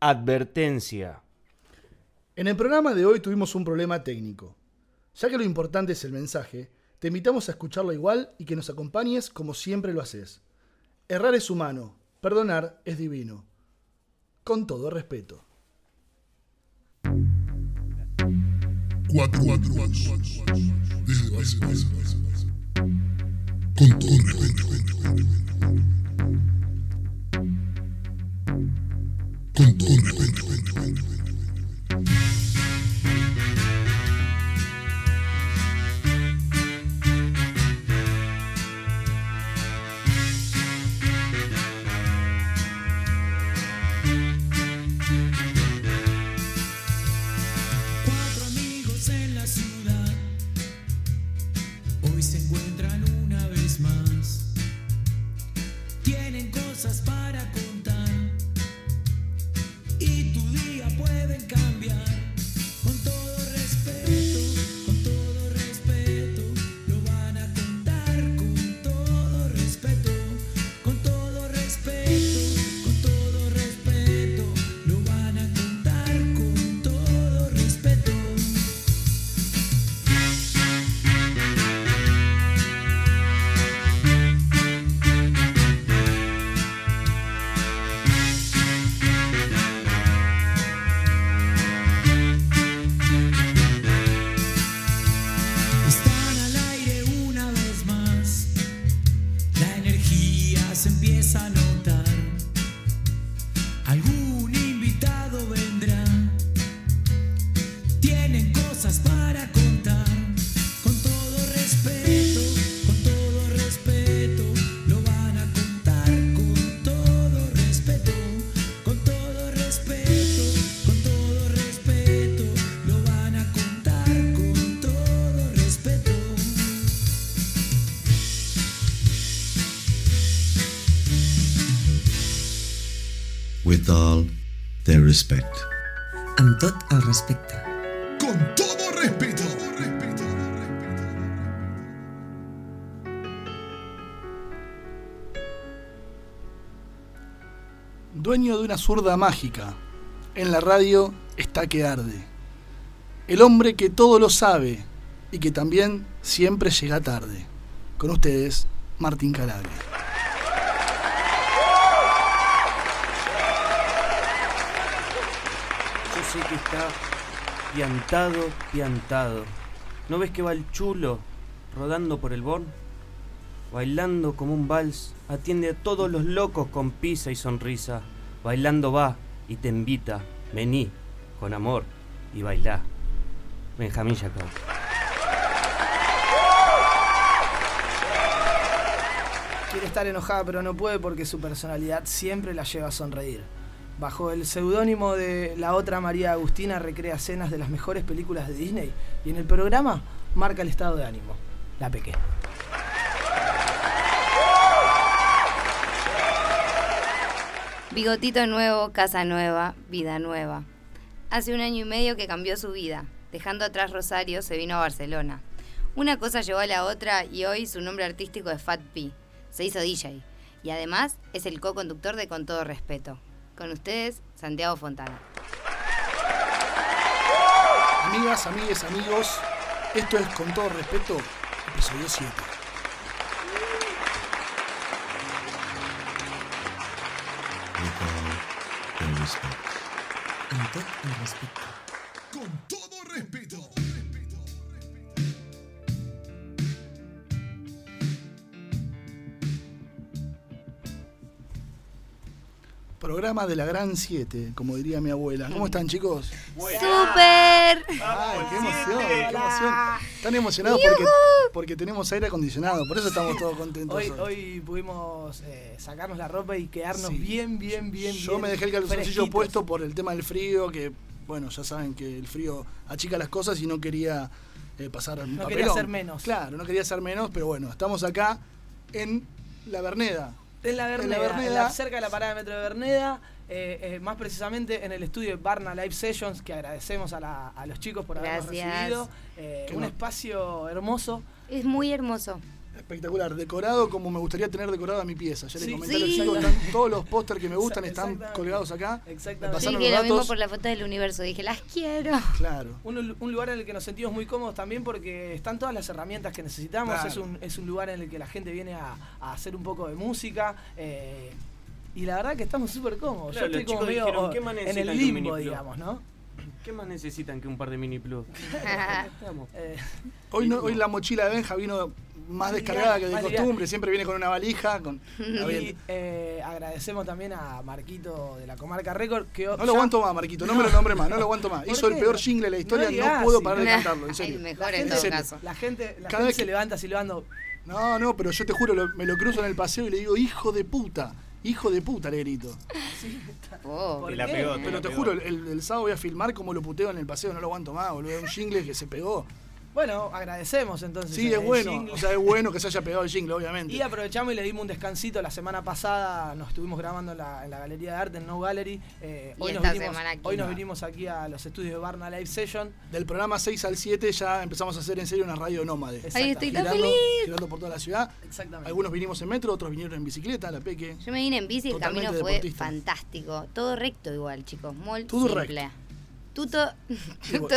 Advertencia. En el programa de hoy tuvimos un problema técnico. Ya que lo importante es el mensaje, te invitamos a escucharlo igual y que nos acompañes como siempre lo haces. Errar es humano, perdonar es divino. Con todo respeto. Cuatro, cuatro, desde base, base, base, base. Con todo respeto. Con Respecte. Con todo respeto. Dueño de una zurda mágica. En la radio está que arde. El hombre que todo lo sabe y que también siempre llega tarde. Con ustedes, Martín Calabria. Que está piantado, piantado. ¿No ves que va el chulo rodando por el Born? Bailando como un vals, atiende a todos los locos con pisa y sonrisa. Bailando va y te invita, vení, con amor y bailá. Benjamín Jacob. Quiere estar enojada pero no puede porque su personalidad siempre la lleva a sonreír. Bajo el seudónimo de la otra María Agustina recrea escenas de las mejores películas de Disney y en el programa marca el estado de ánimo. La peque. Bigotito nuevo, casa nueva, vida nueva. Hace un año y medio que cambió su vida. Dejando atrás Rosario, se vino a Barcelona. Una cosa llevó a la otra y hoy su nombre artístico es Fat P. Se hizo DJ. Y además es el co-conductor de Con Todo Respeto. Con ustedes, Santiago Fontana. Amigas, amigues, amigos, esto es con todo respeto, episodio 7. With all their respect. Amb tot el respecte. Con todo respeto. Programa de la Gran 7, como diría mi abuela. ¿Cómo están, chicos? ¡Súper! Ay, qué emoción, qué emoción. Están emocionados porque, porque tenemos aire acondicionado, por eso estamos todos contentos. Hoy, hoy. hoy pudimos eh, sacarnos la ropa y quedarnos Sí. bien, bien, bien, Yo bien me dejé el calzoncillo puesto por el tema del frío, que bueno, ya saben que el frío achica las cosas y no quería eh, pasar un No papelón. quería ser menos. Claro, no quería ser menos, pero bueno, estamos acá en La Verneda. En la Verneda, En la Verneda. en la- cerca de la parada de metro de Verneda, eh, eh, más precisamente en el estudio de Barna Live Sessions, que agradecemos a, la- a los chicos por habernos Gracias. recibido. Eh, un no- espacio hermoso. Es muy hermoso. Espectacular, decorado como me gustaría tener decorado a mi pieza. Ya les Sí, comenté a los sí. chicos, están todos los pósters que me gustan están colgados acá. Me Exactamente. Sí, que los lo mismo datos. por la foto del universo. Dije, las quiero. Claro. Un, un lugar en el que nos sentimos muy cómodos también porque están todas las herramientas que necesitamos. Claro. Es, un, es un lugar en el que la gente viene a, a hacer un poco de música. eh, y la verdad que estamos súper cómodos. Claro, Yo estoy los como medio dijeron, ¿qué más en necesitan el limbo, digamos, ¿no? ¿Qué más necesitan que un par de mini plus? Estamos. Eh, Hoy, no, hoy la mochila de Benja vino más descargada que de costumbre, siempre viene con una valija. Con... Y eh, agradecemos también a Marquito de la Comarca Record que No lo aguanto más, Marquito, no me lo nombre más, no lo aguanto más. ¿Por Hizo el peor jingle de la historia, No puedo parar de cantarlo, en El serio. mejor La en todo caso. La gente, la Cada gente vez se levanta silbando. No, no, pero yo te juro, lo- me lo cruzo en el paseo y le digo, hijo de puta, hijo de puta, le grito. Oh, ¿Por Y la qué? pegó, Pero la te pegó. juro, el, el sábado voy a filmar como lo puteo en el paseo, no lo aguanto más, boludo. Un jingle que se pegó. Bueno, agradecemos entonces. Sí, es bueno, jingle. o sea, es bueno que se haya pegado el jingle, obviamente. Y aprovechamos y le dimos un descansito. La semana pasada nos estuvimos grabando en la, en la Galería de Arte, en No Gallery. Eh, Y hoy, nos vinimos, semana aquí. hoy nos vinimos aquí a los estudios de Barna Live Session. Del programa 6 al 7 ya empezamos a hacer en serio una radio nómade. Ahí estoy tan Girando, feliz. girando por toda la ciudad. Exactamente. Algunos vinimos en metro, otros vinieron en bicicleta, la peque. Yo me vine en bici y el Totalmente camino fue deportista. fantástico. Todo recto igual, chicos. Muy Todo simple. Tutto, tutto.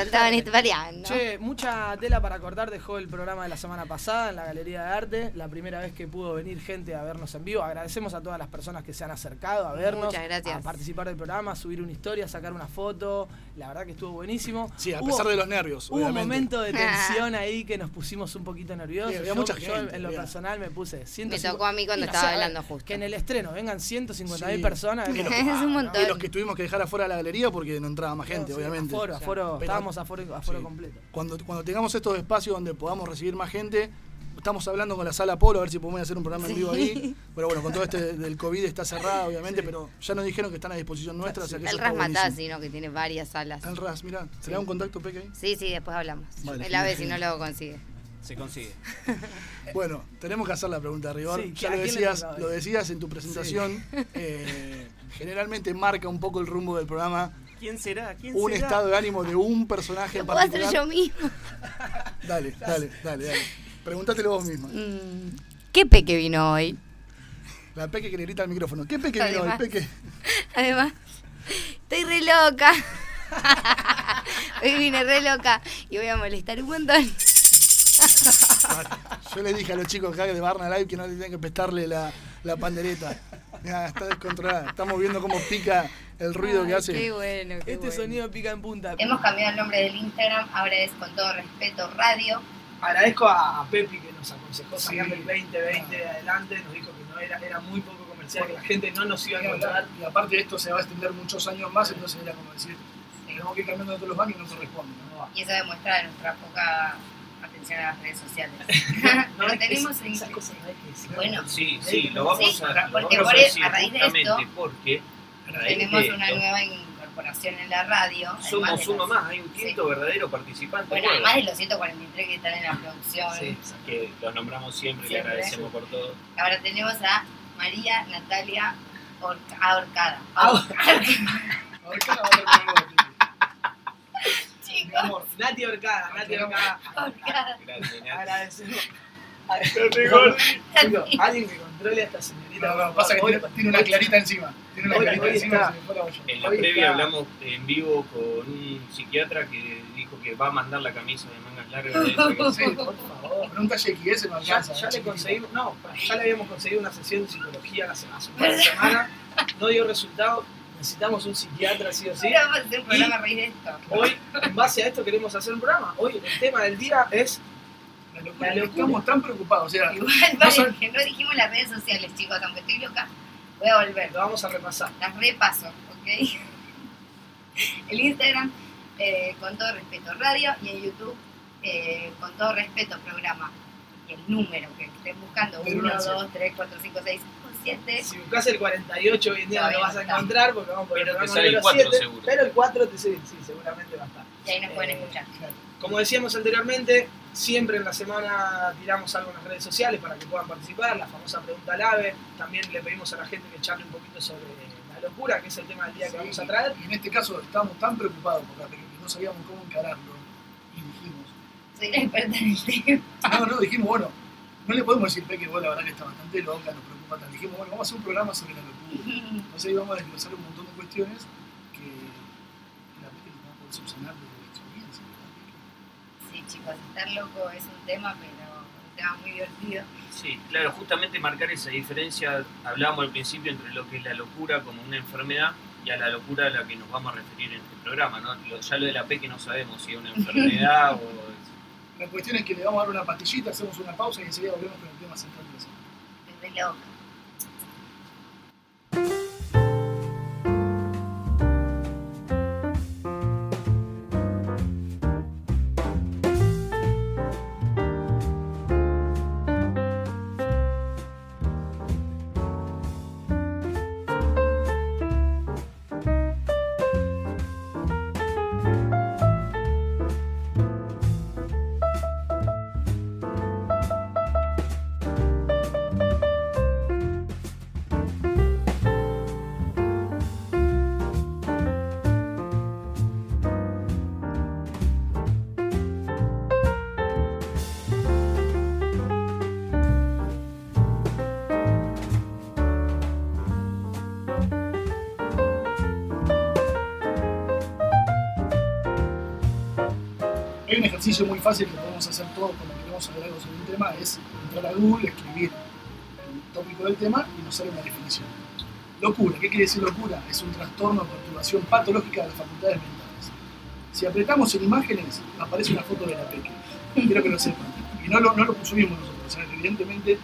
Estaban italiano. Che, mucha tela para cortar dejó el programa de la semana pasada en la Galería de Arte. La primera vez que pudo venir gente a vernos en vivo. Agradecemos a todas las personas que se han acercado a vernos, Muchas gracias. a participar del programa, a subir una historia, a sacar una foto. La verdad que estuvo buenísimo. Sí, a Hubo- pesar de los nervios, Hubo un momento de tensión ahí que nos pusimos un poquito nerviosos. Sí, había yo, mucha yo gente, en lo había. personal me puse Me 150 tocó a mí cuando estaba hablando justo. Que en el estreno vengan 150 mil Sí. personas. Es un montón. Y los que tuvimos que dejar afuera de la galería porque no entraba más gente, Sí, obviamente. Aforo, aforo, Pero- estábamos aforo, aforo Sí. completo. Cuando, cuando tengamos estos espacios donde podamos recibir más gente, estamos hablando con la sala Polo a ver si podemos hacer un programa en vivo ahí. Pero bueno, con todo este del COVID está cerrado, obviamente, pero ya nos dijeron que están a disposición nuestra. o sea que El buenísimo. Rasmatazzi, ¿no? Que tiene varias salas. El RAS, mira, ¿se le da un contacto, Peque? ahí? Sí, sí, después hablamos. Vale, Él a ver si no lo consigue. Se consigue. Bueno, tenemos que hacer la pregunta de rigor. Sí, ya ¿a lo decías, lo decías en tu presentación. eh, generalmente marca un poco el rumbo del programa ¿Quién será? ¿Quién un será? estado de ánimo de un personaje Lo en puedo hacer particular. yo mismo. Dale, dale, dale, dale. Pregúntatelo vos misma. Mm, ¿Qué peque vino hoy? La Peque que le grita al micrófono. ¿Qué Peque vino hoy, Además. Peque? Además, estoy re loca. Hoy vine re loca y voy a molestar un montón. Yo le dije a los chicos acá de Barna Live que no tenían que prestarle la, la pandereta. Mirá, está descontrolada. Estamos viendo cómo pica el ruido que hace. Qué bueno, qué Este bueno. sonido pica en punta. Hemos cambiado el nombre del Instagram, ahora es con todo respeto radio. Agradezco a, a Pepi que nos aconsejó Sí. sacando el 2020 de adelante, nos dijo que no era, era muy poco comercial, que la gente no nos iba a encontrar. Y aparte esto se va a extender muchos años más, entonces era como decir, tenemos que ir cambiando de todos los baños y no corresponde. ¿no? Y eso demuestra nuestra poca atención a las redes sociales. No, que tenemos en-. Bueno, Sí, sí, lo vamos Sí, a, lo porque vamos por a decir a raíz de esto, porque raíz tenemos de una esto, nueva incorporación en la radio. somos uno más, hay un quinto verdadero participante Bueno, nuevo, además de los 143 que están en la producción. Sí. que lo nombramos siempre, y le agradecemos por todo. Ahora tenemos a María Natalia Orca- Ahorcada. Ahorcada. Ahorcada Nati Orcada, Nati Orcada. Ahorcada. Gracias, Nati. Agradecemos. Alguien que controle a esta señorita. No, no, pasa que tiene, tiene una clarita encima. Tiene una Hoy- clarita hoy encima. está. se. En la Hoy previa está- hablamos en vivo con un psiquiatra que dijo que va a mandar la camisa de mangas largas. Sí, por favor. Pregunta Yeki, ese no Ya, alcanza. ya le chiquitito. conseguimos, no, ya le habíamos conseguido una sesión de psicología hace, hace un par de semanas, no dio resultado, necesitamos un psiquiatra sí o sí. Ahora vamos a hacer un programa a raíz de esto. Hoy, en base a esto, queremos hacer un programa. Hoy el tema del día es La locura. La locura. Estamos tan preocupados. O sea, Igual, No vale, son- que no dijimos las redes sociales, chicos, aunque estoy loca, voy a volver. lo vamos a repasar. Las repaso, ¿ok? El Instagram, eh, con todo respeto, radio, y en YouTube, eh, con todo respeto, programa. Y el número que estén buscando, Del 1, uno al 2, 3, 4, 5, 6, 7. Si buscas el 48 hoy en día no lo vas a no encontrar porque vamos por el Pero te programa sale el número 4 7, seguro. pero el 4 te, sí, sí, seguramente va a estar. Y ahí nos pueden Eh, escuchar. Como decíamos anteriormente, siempre en la semana tiramos algo en las redes sociales para que puedan participar, la famosa pregunta al ave. También le pedimos a la gente que charle un poquito sobre la locura, que es el tema del día que vamos a traer. Y en este caso estábamos tan preocupados porque no sabíamos cómo encararlo. Y dijimos, Soy la experta en el tema. no, no, dijimos, bueno, no le podemos decir, Peque, vos la verdad que está bastante loca, nos Dijimos, bueno, vamos a hacer un programa sobre la locura. Entonces ahí vamos a desglosar un montón de cuestiones que, que la Peque nos va a poder subsanar de la experiencia. Sí, chicos, estar loco es un tema, pero un tema muy divertido. Sí, claro, justamente marcar esa diferencia, hablábamos al principio entre lo que es la locura como una enfermedad y a la locura a la que nos vamos a referir en este programa, ¿no? Lo- ya lo de la P que no sabemos si es una enfermedad o... La cuestión es que le vamos a dar una pastillita, hacemos una pausa y enseguida volvemos con el tema central de la semana. Estoy re Hay un ejercicio muy fácil que podemos hacer todos cuando queremos saber algo sobre un tema, es entrar a Google, escribir el tópico del tema y nos sale una definición. Locura, ¿qué quiere decir locura? Es un trastorno o perturbación patológica de las facultades mentales. Si apretamos en imágenes, aparece una foto de la peque. Quiero que lo sepan. Y no lo, no lo subimos nosotros, o sea, evidentemente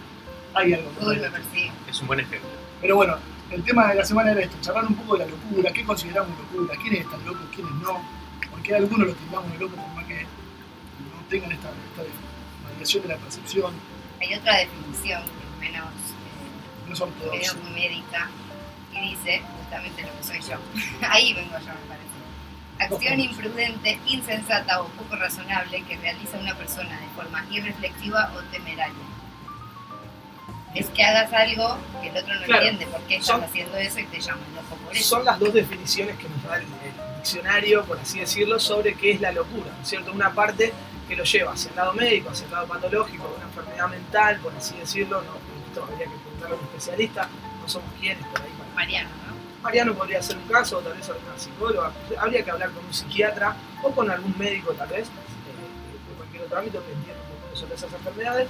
hay algo. me persigue. Es un buen ejemplo. Pero bueno, el tema de la semana era esto, charlar un poco de la locura, qué consideramos locura, quiénes están locos, quiénes no, porque algunos los tildamos de locos tengan esta, esta variación de la percepción, Hay otra definición que es menos, eh, no es ortodoxa. menos médica y dice justamente lo que soy yo. Ahí vengo yo, me parece. Acción imprudente, insensata o poco razonable que realiza una persona de forma irreflexiva o temeraria. Es que hagas algo que el otro no Claro. entiende por qué estás Son- haciendo eso y te llaman loco por eso. Son las dos definiciones que nos da el, el diccionario, por así decirlo, sobre qué es la locura, ¿no es cierto? Una parte que lo lleva hacia el lado médico, hacia el lado patológico, una enfermedad mental, por así decirlo, no, esto habría que preguntarle a un especialista, no somos quienes por ahí para Mariano, ¿no? Mariano podría ser un caso, o tal vez alguna psicóloga, habría que hablar con un psiquiatra o con algún médico tal vez, eh, de cualquier otro ámbito que entienda un poco sobre esas enfermedades,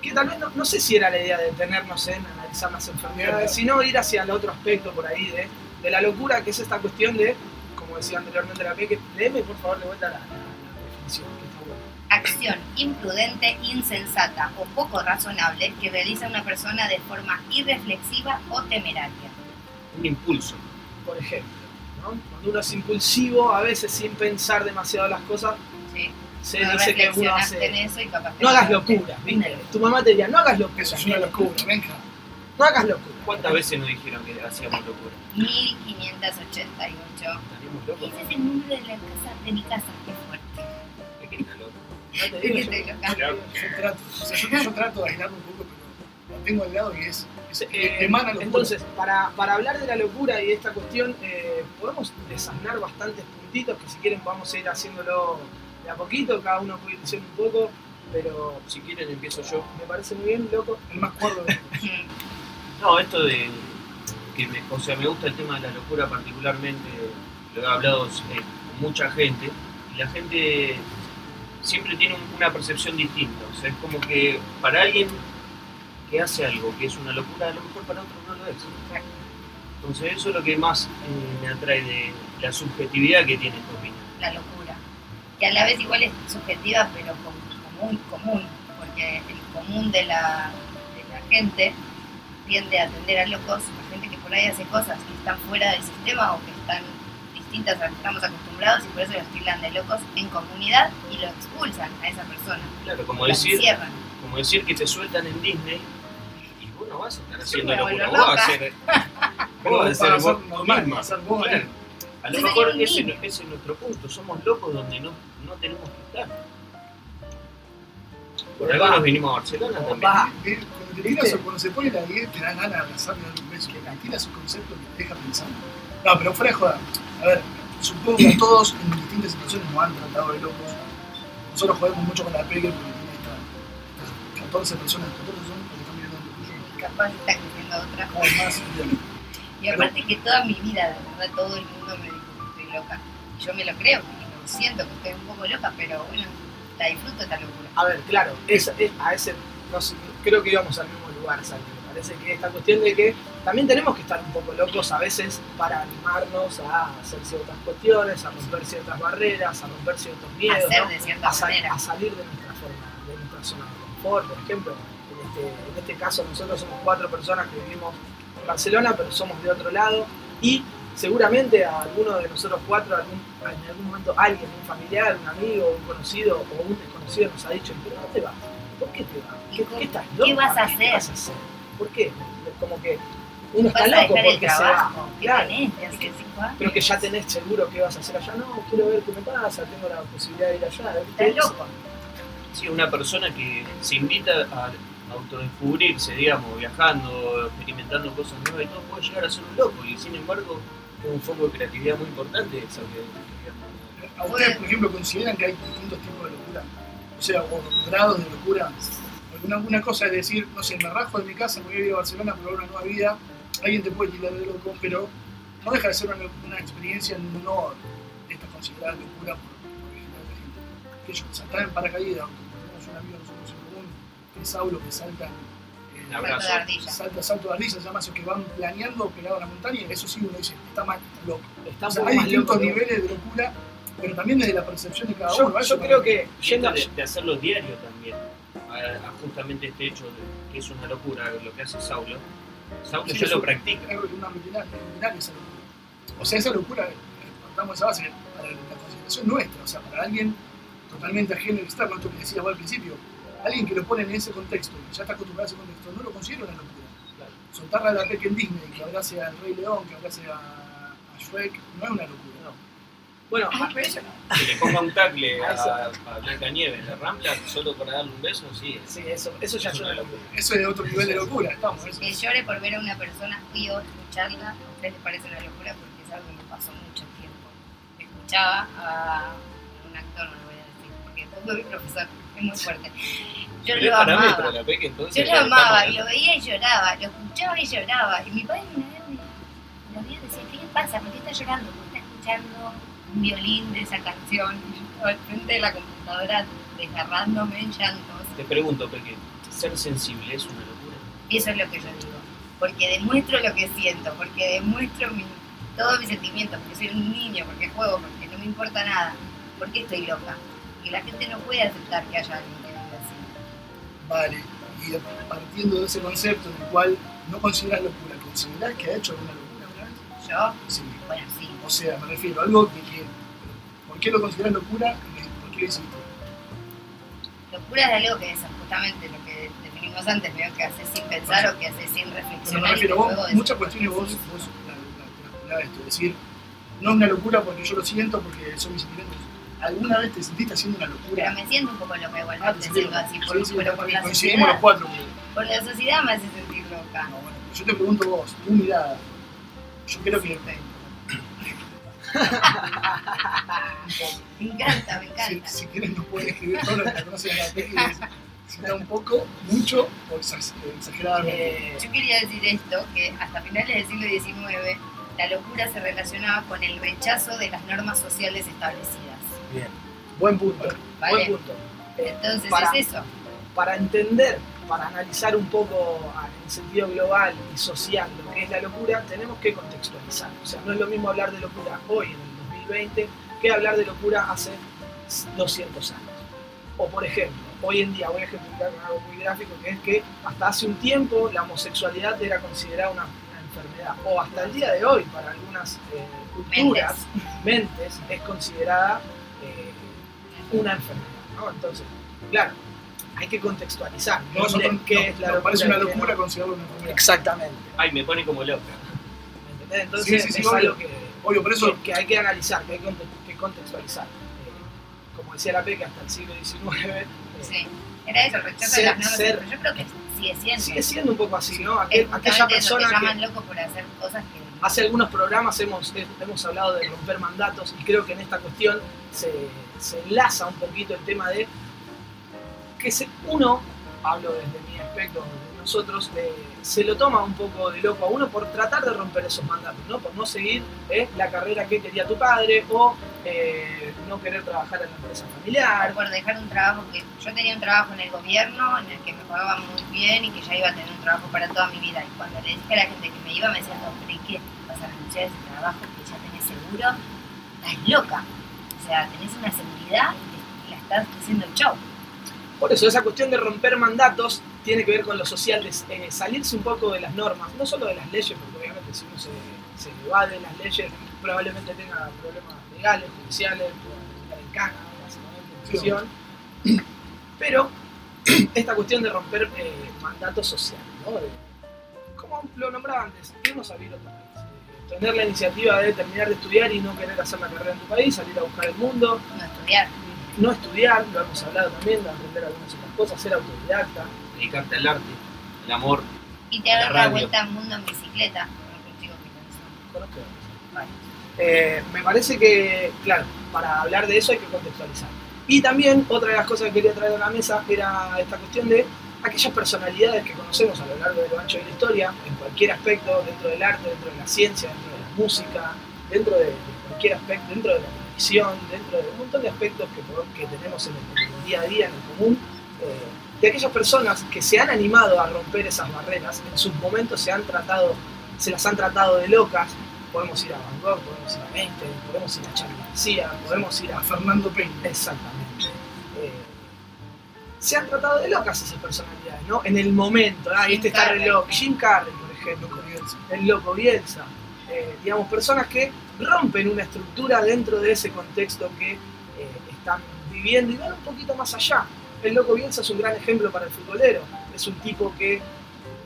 que tal vez no, no sé si era la idea de detenernos en analizar las enfermedades, sino ir hacia el otro aspecto por ahí de, de la locura, que es esta cuestión de, como decía anteriormente la P, que léeme por favor de vuelta la, la- la definición. Acción imprudente, insensata o poco razonable que realiza una persona de forma irreflexiva o temeraria. Un impulso. por ejemplo. ¿no? Cuando uno es impulsivo, a veces sin pensar demasiado las cosas, ¿sí? se No dice que uno reflexionaste en hace... eso y capaz No hagas locura, te- ¿viste? Tu mamá te diría, no hagas locura. Eso es una locura, venga. No hagas locura. ¿Cuántas veces nos dijeron que hacíamos locura? 1588. ¿Estaríamos locos? Ese es el número de, la casa, de mi casa, que yo. trato, de aislarme un poco, pero lo tengo al lado y es, entonces, para, para hablar de la locura y de esta cuestión, eh, podemos desasnar bastantes puntitos que si quieren vamos a ir haciéndolo de a poquito, cada uno puede ir diciendo un poco, pero Si quieren empiezo yo. me parece muy bien, loco. el más cuerdo. No, esto de que me, o sea, me gusta el tema de la locura particularmente, lo he hablado eh, con mucha gente, y la gente siempre tiene un- una percepción distinta. O sea, es como que para alguien que hace algo que es una locura, a lo mejor para otro no lo es. Entonces eso es lo que más eh, me atrae de la subjetividad que tiene esta opinión. La locura. Que a la vez igual es subjetiva, pero común, común. Porque el común de la, de la gente tiende a atender a locos, a gente que por ahí hace cosas que están fuera del sistema o que están distintas a las que estamos acostumbrados y por eso los tildan de locos en comunidad y lo expulsan a esa persona. Claro, como La decir, encierran. como decir que te sueltan en Disney y vos no vas a estar haciendo me locura, vos vas a Pero vos vas a ser ser vos misma. ser vos, Claro. A lo mejor ese, es nuestro punto, somos locos donde no, no tenemos que estar. Por algo nos vinimos a Barcelona también. Eh, Cuando, te tiras, cuando se pone la 10 te dan ganas de abrazarle y darle un beso. Que te tiras un concepto que te deja pensando. No, pero fuera de joda. A ver, supongo que todos en distintas situaciones nos han tratado de locos. Nosotros jodemos mucho con la pegue porque tiene esta, esta 14 personas, 14 son los que están mirando el tuyo. Capaz está creciendo otra. Vez más. Y aparte que toda mi vida, de verdad, todo el mundo me dijo que estoy loca. Y yo me lo creo, porque lo siento que estoy un poco loca, pero bueno, la disfruto esta locura. A ver, claro, esa- es- a ese, no sé, creo que íbamos al mismo lugar, Santi. Parece que esta cuestión de que también tenemos que estar un poco locos a veces para animarnos a hacer ciertas cuestiones, a romper ciertas barreras, a romper ciertos miedos, Hacer ¿no? a, sal- a salir de nuestra forma, de nuestra zona de confort, por ejemplo. En este, en este caso nosotros somos cuatro personas que vivimos en Barcelona, pero somos de otro lado y seguramente a alguno de nosotros cuatro, algún- en algún momento alguien, un familiar, un amigo, un conocido o un desconocido nos ha dicho, pero ¿dónde vas? ¿Por qué te vas? ¿Qué, qué estás ¿Qué loca? vas a ¿Qué hacer? vas a hacer? ¿Por qué? Como que uno está loco porque se va. ¿Qué Claro. Pero que ya tenés seguro que vas a hacer allá. No, quiero ver qué me pasa, tengo la posibilidad de ir allá. Estás loco. Sí, una persona que se invita a autodescubrirse, digamos, viajando, experimentando cosas nuevas y todo, puede llegar a ser un loco y sin embargo es un foco de creatividad muy importante eso que, ¿A ustedes, por ejemplo, consideran que hay distintos tipos de locura? O sea, o grados de locura. Una cosa es decir, no sé, me rajo de mi casa, me voy a ir a Barcelona por una nueva vida. Alguien te puede tirar de loco, pero no deja de ser una, una experiencia no de esta considerada locura por, por. Que ellos saltar en paracaídas, tenemos un amigo nosotros en común, que es Saulo, que salta. eh. Salto de ardilla. Salta, salto de ardilla, se llama eso, que van planeando pegado a la montaña, y eso sí uno dice, está mal, está loco. Está O un sea, poco hay distintos niveles de locura, pero también desde la percepción de cada Yo, uno. yo creo que yendo de, de hacerlo diario también, a, a justamente este hecho de que es una locura lo que hace Saulo. Saulo ya lo practica. es una rutinaria esa locura. O sea, esa locura, eh, partamos de esa base, para la consideración nuestra, o sea, para alguien totalmente ajeno y externo, esto que decías vos al principio, alguien que lo pone en ese contexto, que ya está acostumbrado a ese contexto, no lo considera una locura. Soltarla a la peque en Disney, que abrace al Rey León, que abrace a, a Shrek, no es una locura. Bueno, Ah, pero eso no. Que le ponga un tacle A a, a Blanca Nieve en la Rambla solo para darle un beso, sí. sí, eso, eso ya es una locura. Eso es de otro nivel de locura, estamos. Eso. Que llore por ver a una persona y o escucharla, a ustedes les parece una locura porque es algo que me pasó mucho tiempo. Escuchaba a un actor, no lo voy a decir, porque todo mi profesor es muy fuerte. Yo Pero lo amaba. la peque, entonces. Yo lo amaba, y lo veía y lloraba, lo escuchaba y lloraba. Y mi padre me veía y decía, ¿qué le pasa? ¿Por qué está llorando? Porque está escuchando un violín de esa canción. Y yo estaba al frente de la computadora desgarrándome en llantos. Te pregunto, Peque, ¿ser sensible es una locura? Y eso es lo que yo digo. Porque demuestro lo que siento, porque demuestro mi, todos mis sentimientos, porque soy un niño, porque juego, porque no me importa nada. Porque estoy loca. Y la gente no puede aceptar que haya alguien que viva así. Vale, y partiendo de ese concepto en el cual no consideras locura, ¿considerás que ha hecho alguna locura vez? Yo, Sí. bueno, sí. O sea, me refiero a algo que, que ¿por qué lo consideras locura? ¿Por qué lo hiciste? Locura es algo que es justamente lo que definimos antes, que haces sin pensar o que haces sin Pero me reflexionar. y refiero, vos, muchas cuestiones vos, vos la, la, la- la- esto, es decir, no es una locura porque yo lo siento, porque son mis sentimientos. ¿Alguna vez te sentiste haciendo una Pero locura? me siento un poco loca Ah, igualmente, te loca. así, Sí, por, sí, pero por la coincidimos los cuatro. Por la sociedad me hace sentir loca. No, bueno, yo te pregunto vos, tu mirada. Yo creo que Me encanta, me si, encanta. si quieren nos pueden escribir todo lo que la conocen la decir si está un poco, mucho o exageradamente. Eh, Yo quería decir esto, que hasta finales del siglo XIX la locura se relacionaba con el rechazo de las normas sociales establecidas. bien, buen punto, ¿Vale? buen punto. Entonces Para- es eso. para entender, para analizar un poco en sentido global y social lo que es la locura, tenemos que contextualizar. O sea, no es lo mismo hablar de locura hoy, en el 2020, que hablar de locura hace 200 años. O por ejemplo, hoy en día, voy a ejemplificar con algo muy gráfico, que es que hasta hace un tiempo la homosexualidad era considerada una, una enfermedad. O hasta el día de hoy, para algunas eh, culturas, mentes, es considerada eh, una enfermedad. ¿no? Entonces, claro, hay que contextualizar. ¿no? Nosotros, ¿Qué no, es la nos locura? parece una ¿Qué no? locura considerarlo una enfermedad. Exactamente. Ay, me pone como loca. ¿me entendés? Entonces, Sí, sí, sí, es obvio. algo que, Obvio, por eso que, que hay que analizar, que hay que conte- que contextualizar. Eh, como decía la PECA, hasta el siglo XIX, eh, Sí. Era eso, el rechazo Ser- de las normas. ser- pero yo creo que sigue siendo. sigue siendo un poco así, ¿no? Aquel- aquella persona que llaman loco por hacer cosas que... hace algunos programas hemos, eh, hemos hablado de romper mandatos y creo que en esta cuestión se, se enlaza un poquito el tema de que se- uno hablo desde mi aspecto, de nosotros, eh, se lo toma un poco de loco a uno por tratar de romper esos mandatos, ¿no? Por no seguir eh, la carrera que quería tu padre o eh, no querer trabajar en la empresa familiar. por dejar un trabajo que yo tenía un trabajo en el gobierno en el que me pagaban muy bien y que ya iba a tener un trabajo para toda mi vida y cuando le dije a la gente que me iba me decían no pero ¿y qué? vas a renunciar a ese trabajo que ya tenés seguro estás loca o sea tenés una seguridad y la estás haciendo el show Por eso, esa cuestión de romper mandatos tiene que ver con lo social, de eh, salirse un poco de las normas, no solo de las leyes, porque obviamente si uno se, se evade las leyes, probablemente tenga problemas legales, judiciales, terminar en cana, básicamente, en prisión. Pero esta cuestión de romper eh, mandatos sociales, ¿no? De- como lo nombraba antes, irnos a vivir otro país. Tener la iniciativa de terminar de estudiar y no querer hacer la carrera en tu país, salir a buscar el mundo, no estudiar no estudiar, lo hemos hablado también, de aprender algunas otras cosas, ser autodidacta. Dedicarte al arte, al amor. y te dar La vuelta al mundo en bicicleta. Conozco varios. Eh, me parece que, claro, para hablar de eso hay que contextualizar. Y también otra de las cosas que quería traer a la mesa era esta cuestión de aquellas personalidades que conocemos a lo largo de lo ancho de la historia, en cualquier aspecto, dentro del arte, dentro de la ciencia, dentro de la música, dentro de, de cualquier aspecto, dentro de la dentro de un montón de aspectos que, tenemos en el, día a día, en el común, eh, de aquellas personas que se han animado a romper esas barreras, en sus momentos se han tratado, se las han tratado de locas, podemos ir a Van Gogh, podemos ir a Einstein, podemos ir a Charlie García, podemos ir a Fernando Peña. Exactamente. Eh, se han tratado de locas esas personalidades, ¿no? En el momento, ah, este está re loco. Jim Carrey, por ejemplo, el loco Bielsa. Eh, digamos, personas que rompen una estructura dentro de ese contexto que eh, están viviendo y van un poquito más allá. El loco Bielsa es un gran ejemplo para el futbolero. Es un tipo que,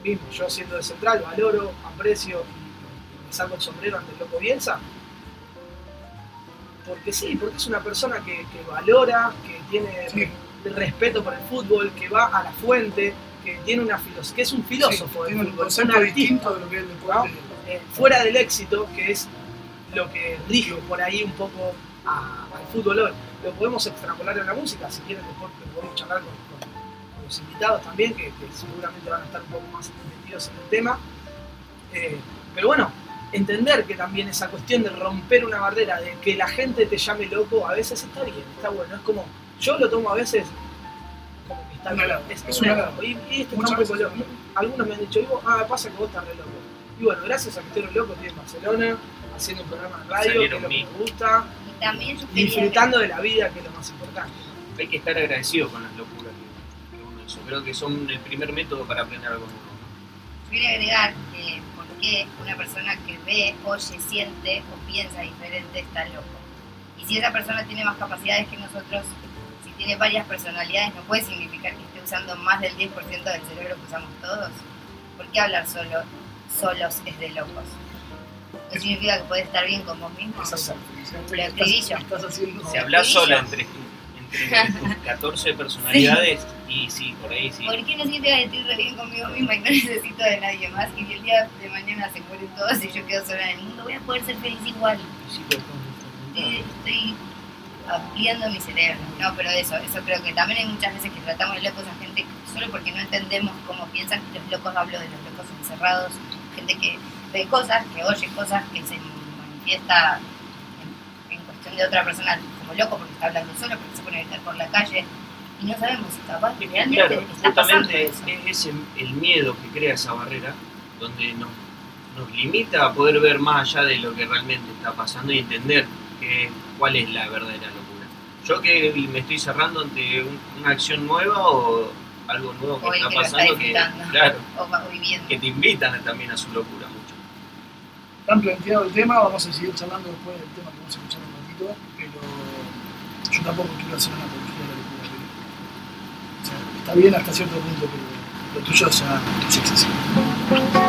mismo yo siendo de central, valoro, aprecio y me saco el sombrero ante el loco Bielsa. Porque sí, porque es una persona que, que valora, que tiene Sí. respeto por el fútbol, que va a la fuente, que tiene una filos que es un filósofo Sí, tiene un concepto distinto de lo que es el deporte. Eh, fuera del éxito, que es lo que rige por ahí un poco a- al fútbol hoy. Lo podemos extrapolar en la música, si quieren después lo podemos charlar con, con- con los invitados también, que, que seguramente van a estar un poco más metidos en el tema. Eh, pero bueno, entender que también esa cuestión de romper una barrera, de que la gente te llame loco, a veces está bien, está bueno. Es como, yo lo tomo a veces como que está bien, es, es un un halago. halago. Y, y este Muchas está un poco loco. Algunos me han dicho, digo, ah, pasa que vos estás re loco. Y bueno, gracias a re loco, estoy en Barcelona, haciendo un programa de radio, que es Salieron lo que mil. me gusta, y también yo disfrutando de la vida, que es lo más importante. Hay que estar agradecido con las locuras que, que uno hizo. Creo que son el primer método para aprender algo nuevo. ¿no? Quería agregar que por qué una persona que ve, oye, siente o piensa diferente está loco. Y si esa persona tiene más capacidades que nosotros, si tiene varias personalidades, no puede significar que esté usando más del 10% del cerebro que usamos todos. ¿Por qué hablar solo, solos es de locos? ¿No significa que puedes estar bien con vos mismo? Si hablas sola entre, entre tus 14 personalidades, y sí, por ahí sí. ¿Por qué no significa que estoy re bien conmigo misma y no necesito de nadie más? Y que el día de mañana se mueren todos y yo quedo sola en el mundo, voy a poder ser feliz igual. Sí, estoy ampliando mi cerebro. No, pero eso, eso creo que también hay muchas veces que tratamos de locos a gente solo porque no entendemos cómo piensan. Los locos hablo de los locos encerrados, gente que ve cosas, que oye cosas, que se manifiesta en, en cuestión de otra persona como loco porque está hablando solo, porque se pone a gritar por la calle. Y no sabemos si capaz realmente Claro, está pasando justamente eso. es ese el miedo que crea esa barrera, donde nos, nos limita a poder ver más allá de lo que realmente está pasando y entender que, cuál es la verdadera locura. Yo que me estoy cerrando ante un- una acción nueva o algo nuevo que O está que pasando que, claro, O que te invitan también a su locura mucho. Tan planteado el tema, vamos a seguir charlando después del tema que vamos a escuchar un ratito, pero yo tampoco quiero hacer una apología de la locura. o sea, está bien hasta cierto punto, pero lo tuyo ya es excesivo.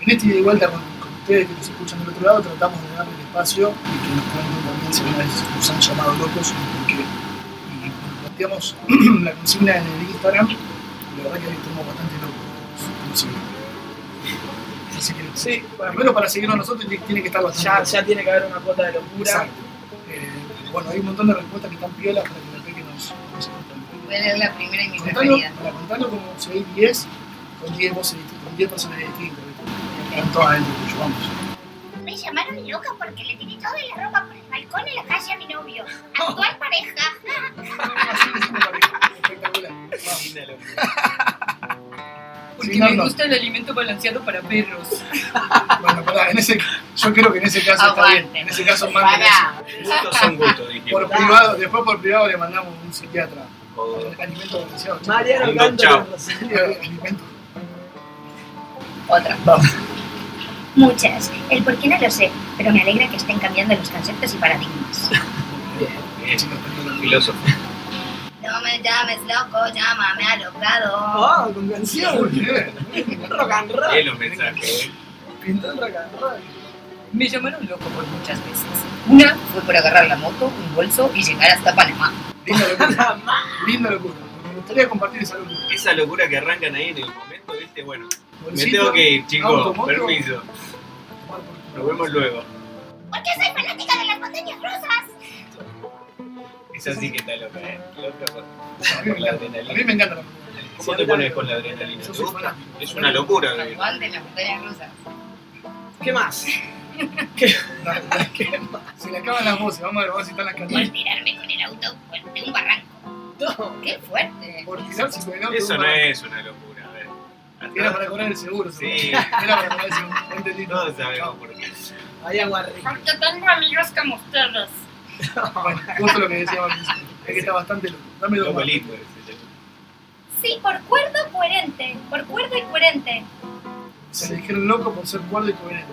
En este y vuelta con, con ustedes que nos escuchan del otro lado, tratamos de darle el espacio y que nos cuenten también si alguna vez nos han llamado locos y por qué. Y cuando planteamos la consigna en el Instagram, la verdad que estuvimos bastante locos. Así que, Sí, bueno, primero para seguirnos nosotros tiene que estar bastante ya, ya tiene que haber una cuota de locura. Exacto. Eh, bueno, hay un montón de respuestas que están piolas para que la peque nos, nos. Voy a leer la primera y mi Contalo, preferida. para contarlo como si hay 10 con 10 voces distintas, con 10 personas distintas. Me llamaron loca porque le tiré toda la ropa por el balcón en la calle a mi novio. Actual pareja. Pareja. Espectacular. Porque me gusta el alimento balanceado para perros. Bueno, pará, en ese, yo creo que en ese caso está bien. Aguante. En ese caso manden Pará. Gustos son gustos, dijimos. Por privado, después por privado le mandamos un psiquiatra. Joder. Alimento balanceado. Mariano. Alimento. Otra. Vamos. Muchas. El por qué no lo sé, pero me alegra que estén cambiando los conceptos y paradigmas. Bien, filósofo. No me llames loco, llámame alocado. Ah, con canción. Rock and roll. Bien los mensajes, ¿eh? Pintó rock and roll. Me llamaron loco por muchas veces. Una fue por agarrar la moto, un bolso y llegar hasta Panamá. Linda locura. Linda locura. Me gustaría compartir esa locura. Esa locura que arrancan ahí en el momento, ¿viste? Bueno, me tengo que ir, chicos. Permiso. Por. Nos vemos luego. Porque soy fanática de las montañas rusas. Esa sí que está loca, ¿eh? Loca por, A mí me por la encanta. A mí me encanta la. ¿Cómo te pones con la adrenalina? ¿Te gusta? Es una locura, ¿eh? Aguanten las montañas rusas. ¿Qué más? Se le acaban las voces, vamos a ver, vamos a citar las Por canciones. tirarme con el auto de un barranco. No. ¡Qué fuerte! Por tirarse con el auto. Eso de un no barranco. es una locura. Era para cobrar el seguro, Sí. Era para cobrar el seguro. No entendí todo. sabemos por qué. Hay agua rica. Porque tengo amigos como ustedes. Bueno, justo lo que decíamos al principio. Es que está bastante loco. Dame dos Loco más. lindo ese. Sí, por cuerdo coherente. Por cuerdo y coherente. Se le dijeron loco por ser cuerdo y coherente.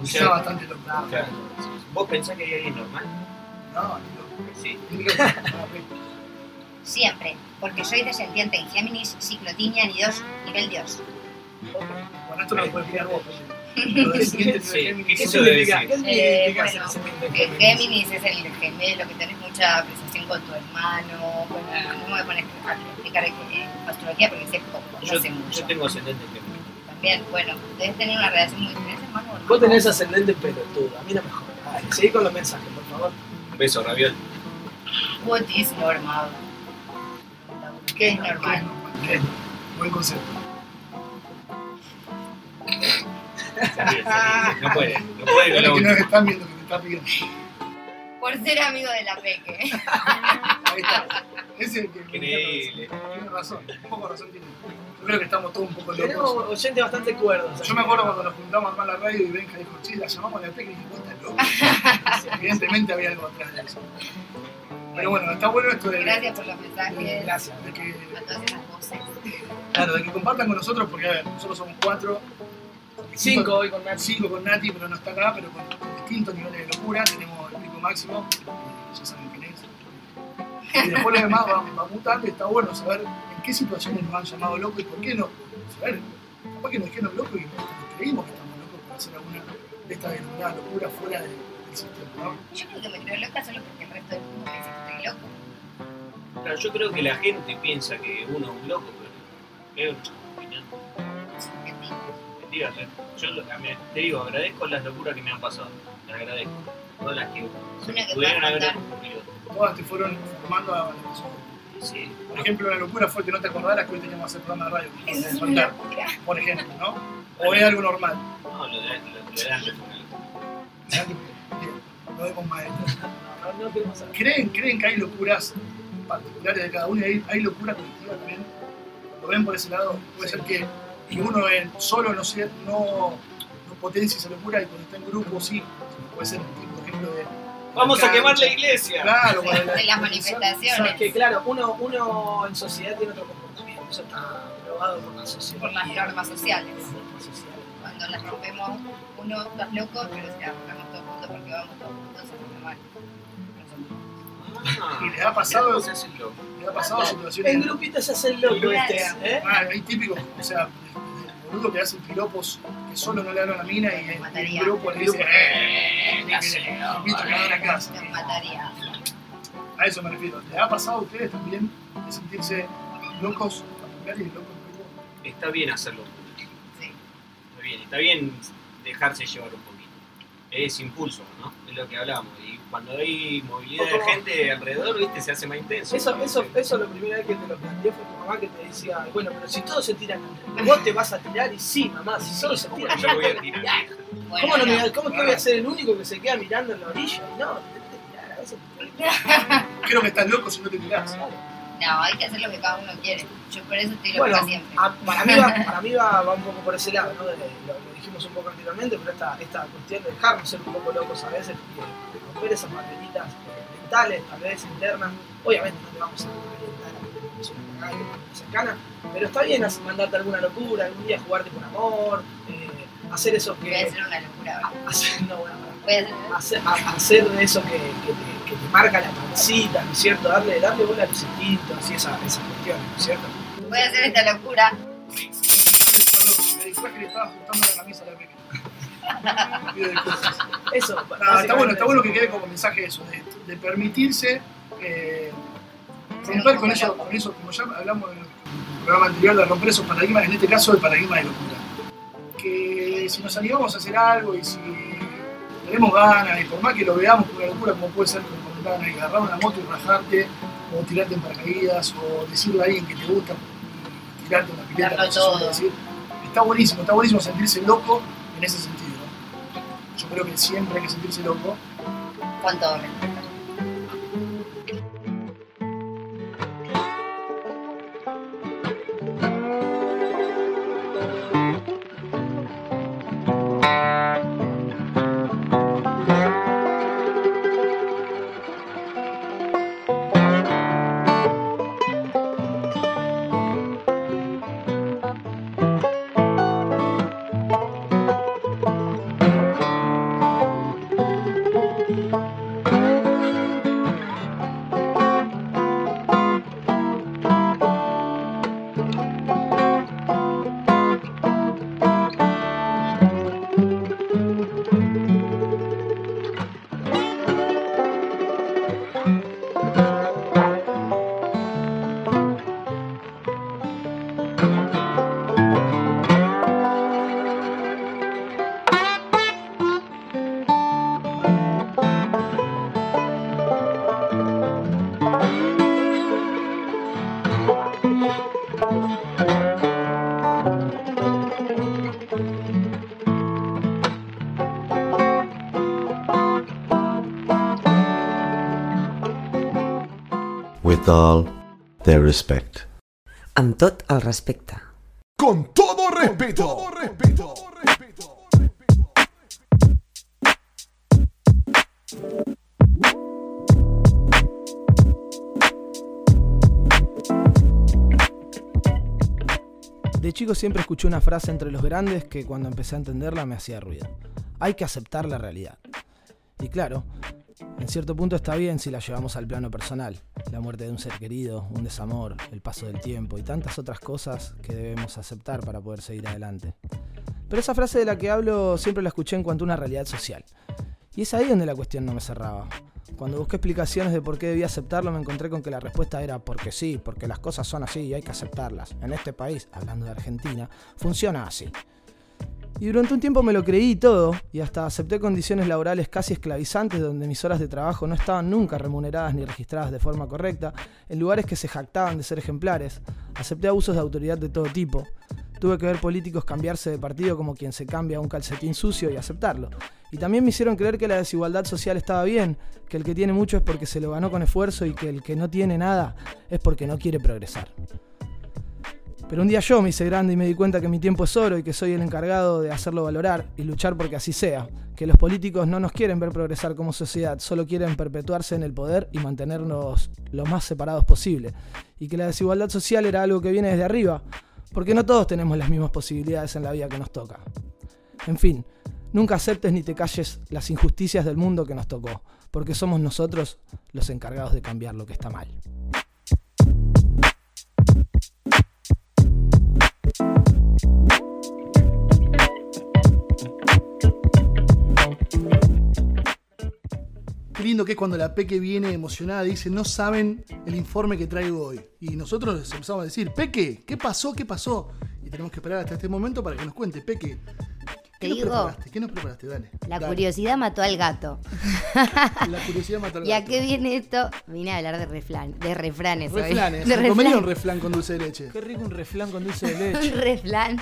O Está sea, bastante loco. claro, ¿vos pensás que hay alguien normal? No, ni loco. Sí. Siempre, porque soy descendiente en Géminis, ciclo Tinian y 2, nivel Dios. Bueno, esto no lo puedes explicar vos. ¿qué Eh, Géminis? Géminis es el gemelo que tenés mucha apreciación con tu hermano. Bueno, no me voy a explicar astrología porque sé poco, no Yo, sé mucho. yo tengo ascendente en Géminis. También, bueno, debes tener una relación muy ¿tenés hermano? Vos tenés ascendente pelotudo, a mí no me jodas. Seguí con los mensajes, por favor. Un beso, Raviol. What is normal? ¿Qué es normal? Ok, Buen concepto. No puede, no puede con Es la que no última. están viendo que te está pidiendo. Por ser amigo de la Peque. Ahí está. Ese es el que me Increíble. Tiene razón. Un poco razón tiene. Yo creo que estamos todos un poco Tenemos locos. oyentes bastante cuerdos. Yo me acuerdo cuando nos juntamos a armar la radio y Benja dijo, che, la llamamos a la peca y dije, vos estás loco. Evidentemente había algo atrás de eso. Pero bueno, está bueno esto de, Gracias por los mensajes. Gracias. de que, A todas esas voces. claro, de que compartan con nosotros, porque a ver, nosotros somos cuatro. Cinco hoy con Nachi. Cinco con Nati, pero no está acá, pero con, con distintos niveles de locura. Tenemos el pico máximo, ya saben quién es. Y después los demás van, van mutando y está bueno saber en qué situaciones nos han llamado locos y por qué no. Saber, capaz que nos dijeron locos y nosotros creímos que estamos locos por hacer alguna de estas denominadas locuras fuera de-. Yo creo que me creo loca solo porque el resto del mundo piensa que estoy loco. Claro, yo creo que la gente piensa que uno es un loco, pero es opinión. Mentira, yo, yo te digo, agradezco las locuras que me han pasado. Las agradezco. Todas las que Una que pudieron haber ocurrido. Todas te fueron formando a la persona. Sí. Por ejemplo, la locura fue que no te acordaras que hoy teníamos que hacer programa de radio. Es Por una. Por ejemplo, ¿no? O es algo normal. No, lo de, lo, lo de antes fue una locura. No queremos saber. ¿Creen, ¿Creen que hay locuras particulares de cada uno y hay, hay locura colectiva también? ¿Lo ven por ese lado? Puede ser que, que uno en solo no, sea, no, no potencie esa locura y cuando está en grupo sí. Puede ser un tipo, por ejemplo, de. ¡Vamos a quemar la iglesia! Claro, bueno, de las O sea, manifestaciones. que claro, uno, uno en sociedad tiene otro comportamiento. Eso está probado por la sociedad. Por las normas sociales. Cuando las rompemos, uno está loco, pero rompemos todos juntos porque vamos todos juntos, rompe mal. Ah, Y les ha pasado- se hace el loco. me ha pasado situaciones. En grupitos se hace el loco este, ¿eh? Ah, hay típicos, o sea, boludo que hacen piropos que solo no le habla a la mina y el mataría. grupo le dice, eh, te invito a quedar a casa. Te mataría. A eso me refiero. ¿Le ha pasado a ustedes también de sentirse locos, familiares y locos? Está bien hacerlo. Sí. Está bien, está bien dejarse llevar un poquito. Es impulso, ¿no? Es lo que hablábamos. Y cuando hay movilidad de gente alrededor, ¿viste? Se hace más intenso. Eso, eso, eso la primera vez que te lo planteé fue tu mamá que te decía, bueno, pero si todos se tiran vos te vas a tirar y sí, mamá, si solo se tiran Yo me voy a tirar. Bueno, ¿Cómo, no me, no. ¿Cómo que voy a ser el único que se queda mirando en la orilla? Y no, te que tirar, a veces te que Creo que estás loco si no te tirás. tirar. No, hay que hacer lo que cada uno quiere. Yo por eso estoy Bueno, loca siempre. a- para mí, va, para mí va, va un poco por ese lado, ¿no? De- lo, lo dijimos un poco anteriormente, pero esta, esta cuestión de dejarnos ser un poco locos a veces, de, de romper esas barreritas eh, mentales, tal vez internas. Obviamente no te vamos a calentar a una por que cercana, pero está bien mandarte alguna locura, algún día jugarte con amor, eh, hacer eso Voy a que. hacer una locura ahora. Hacer, no, bueno, hacer eso que, que te, que te marca la pancita, ¿no es cierto? Darle, darle bola a los instintos y esa, esas cuestiones, ¿no es cierto? Voy a hacer esta locura. Me distraje que le estaba ajustando la camisa a la pequeña. Eso, Ah, está bueno, está bueno que quede como mensaje eso, de, de permitirse eh, romper con eso, con eso, como ya hablamos en el programa anterior, de romper esos paradigmas, en este caso el paradigma de locura. Que si nos animamos a hacer algo y si tenemos ganas, y por más que lo veamos como una locura, como puede ser, ahí, agarrar una moto y rajarte, o tirarte en paracaídas, o decirle a alguien que te gusta y tirarte una pileta, decir. Está buenísimo, está buenísimo sentirse loco en ese sentido. Yo creo que siempre hay que sentirse loco. Respeto. Respect. Amb tot el respecte. Con todo respeto. todo respeto. De chico siempre escuché una frase entre los grandes que cuando empecé a entenderla me hacía ruido. Hay que aceptar la realidad. Y claro, en cierto punto está bien si la llevamos al plano personal. La muerte de un ser querido, un desamor, el paso del tiempo y tantas otras cosas que debemos aceptar para poder seguir adelante. Pero esa frase de la que hablo siempre la escuché en cuanto a una realidad social. Y es ahí donde la cuestión no me cerraba. Cuando busqué explicaciones de por qué debía aceptarlo, me encontré con que la respuesta era porque sí, porque las cosas son así y hay que aceptarlas. En este país, hablando de Argentina, funciona así. Y durante un tiempo me lo creí todo, y hasta acepté condiciones laborales casi esclavizantes donde mis horas de trabajo no estaban nunca remuneradas ni registradas de forma correcta, en lugares que se jactaban de ser ejemplares. Acepté abusos de autoridad de todo tipo. Tuve que ver políticos cambiarse de partido como quien se cambia un calcetín sucio y aceptarlo. Y también me hicieron creer que la desigualdad social estaba bien, que el que tiene mucho es porque se lo ganó con esfuerzo y que el que no tiene nada es porque no quiere progresar. Pero un día yo me hice grande y me di cuenta que mi tiempo es oro y que soy el encargado de hacerlo valorar y luchar porque así sea. Que los políticos no nos quieren ver progresar como sociedad, solo quieren perpetuarse en el poder y mantenernos lo más separados posible. Y que la desigualdad social era algo que viene desde arriba, porque no todos tenemos las mismas posibilidades en la vida que nos toca. En fin, nunca aceptes ni te calles las injusticias del mundo que nos tocó, porque somos nosotros los encargados de cambiar lo que está mal. Qué lindo que es cuando la Peque viene emocionada y dice, no saben el informe que traigo hoy. Y nosotros les empezamos a decir, Peque, ¿qué pasó? ¿Qué pasó? Y tenemos que esperar hasta este momento para que nos cuente, Peque, ¿Qué Te nos digo. preparaste? ¿Qué nos preparaste? Dale. La Dale. curiosidad mató al gato. La curiosidad mata al ¿Y a gato. qué viene esto? Vine a hablar de, reflan, de refranes. Reflanes. De ¿Se comería un reflán con dulce de leche? Qué rico un reflán con dulce de Un leche. reflán.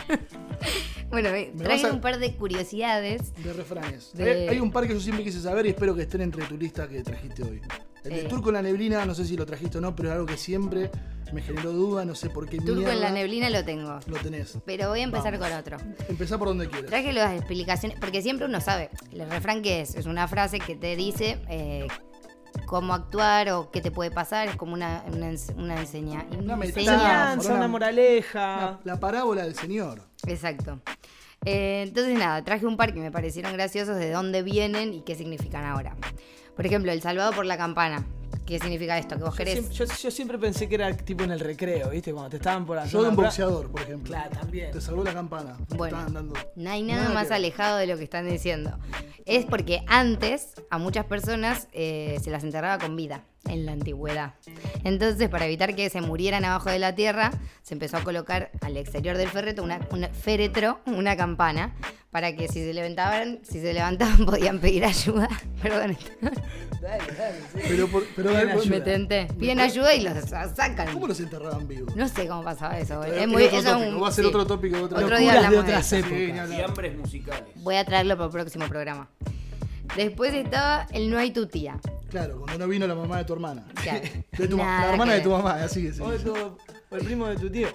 bueno, a- un par de curiosidades. De refranes. De- Hay, hay un par que yo siempre quise saber y espero que estén entre tu lista que trajiste hoy. El de Eh. Turco en la neblina, no sé si lo trajiste o no, pero es algo que siempre me generó duda, no sé por qué Turco mierda en la neblina lo tengo. Lo tenés. Pero voy a empezar Vamos. con otro. Empezá por donde quieras. Traje las explicaciones, porque siempre uno sabe, el refrán que es, es una frase que te dice eh, cómo actuar o qué te puede pasar, es como una, una, una enseña, Una enseña- Enseñanza, una moraleja. La, la parábola del señor. Exacto. Eh, entonces nada, traje un par que me parecieron graciosos de dónde vienen y qué significan ahora. Por ejemplo, el salvado por la campana. ¿Qué significa esto? Que vos Yo querés... siempre, yo- yo siempre pensé que era tipo en el recreo, ¿viste? Cuando te estaban por hacer Yo de un boxeador, por ejemplo. Claro, también. Te salvó la campana. Bueno, estaban dando- No hay nada, Nada más que alejado de lo que están diciendo. Es porque antes a muchas personas eh, se las enterraba con vida en la antigüedad. Entonces, para evitar que se murieran abajo de la tierra, se empezó a colocar al exterior del féretro una, una- féretro, una campana, para que si se levantaban, si se levantaban podían pedir ayuda. Perdón. Pero, por- pero Piden ayuda. Me tenté. Piden ayuda y los sacan. ¿Cómo los enterraban vivos? No sé cómo pasaba eso. Eh, Es muy, eso es tópico, un- va a ser sí. otro tópico de otra Otro día de hablamos de otras épocas. Fiambres musicales. Voy a traerlo para el próximo programa. Después estaba el no hay tu tía. Claro, cuando no vino la mamá de tu hermana. Claro. De tu la hermana de tu mamá, así que sí. O, de tu- o el primo de tu tío.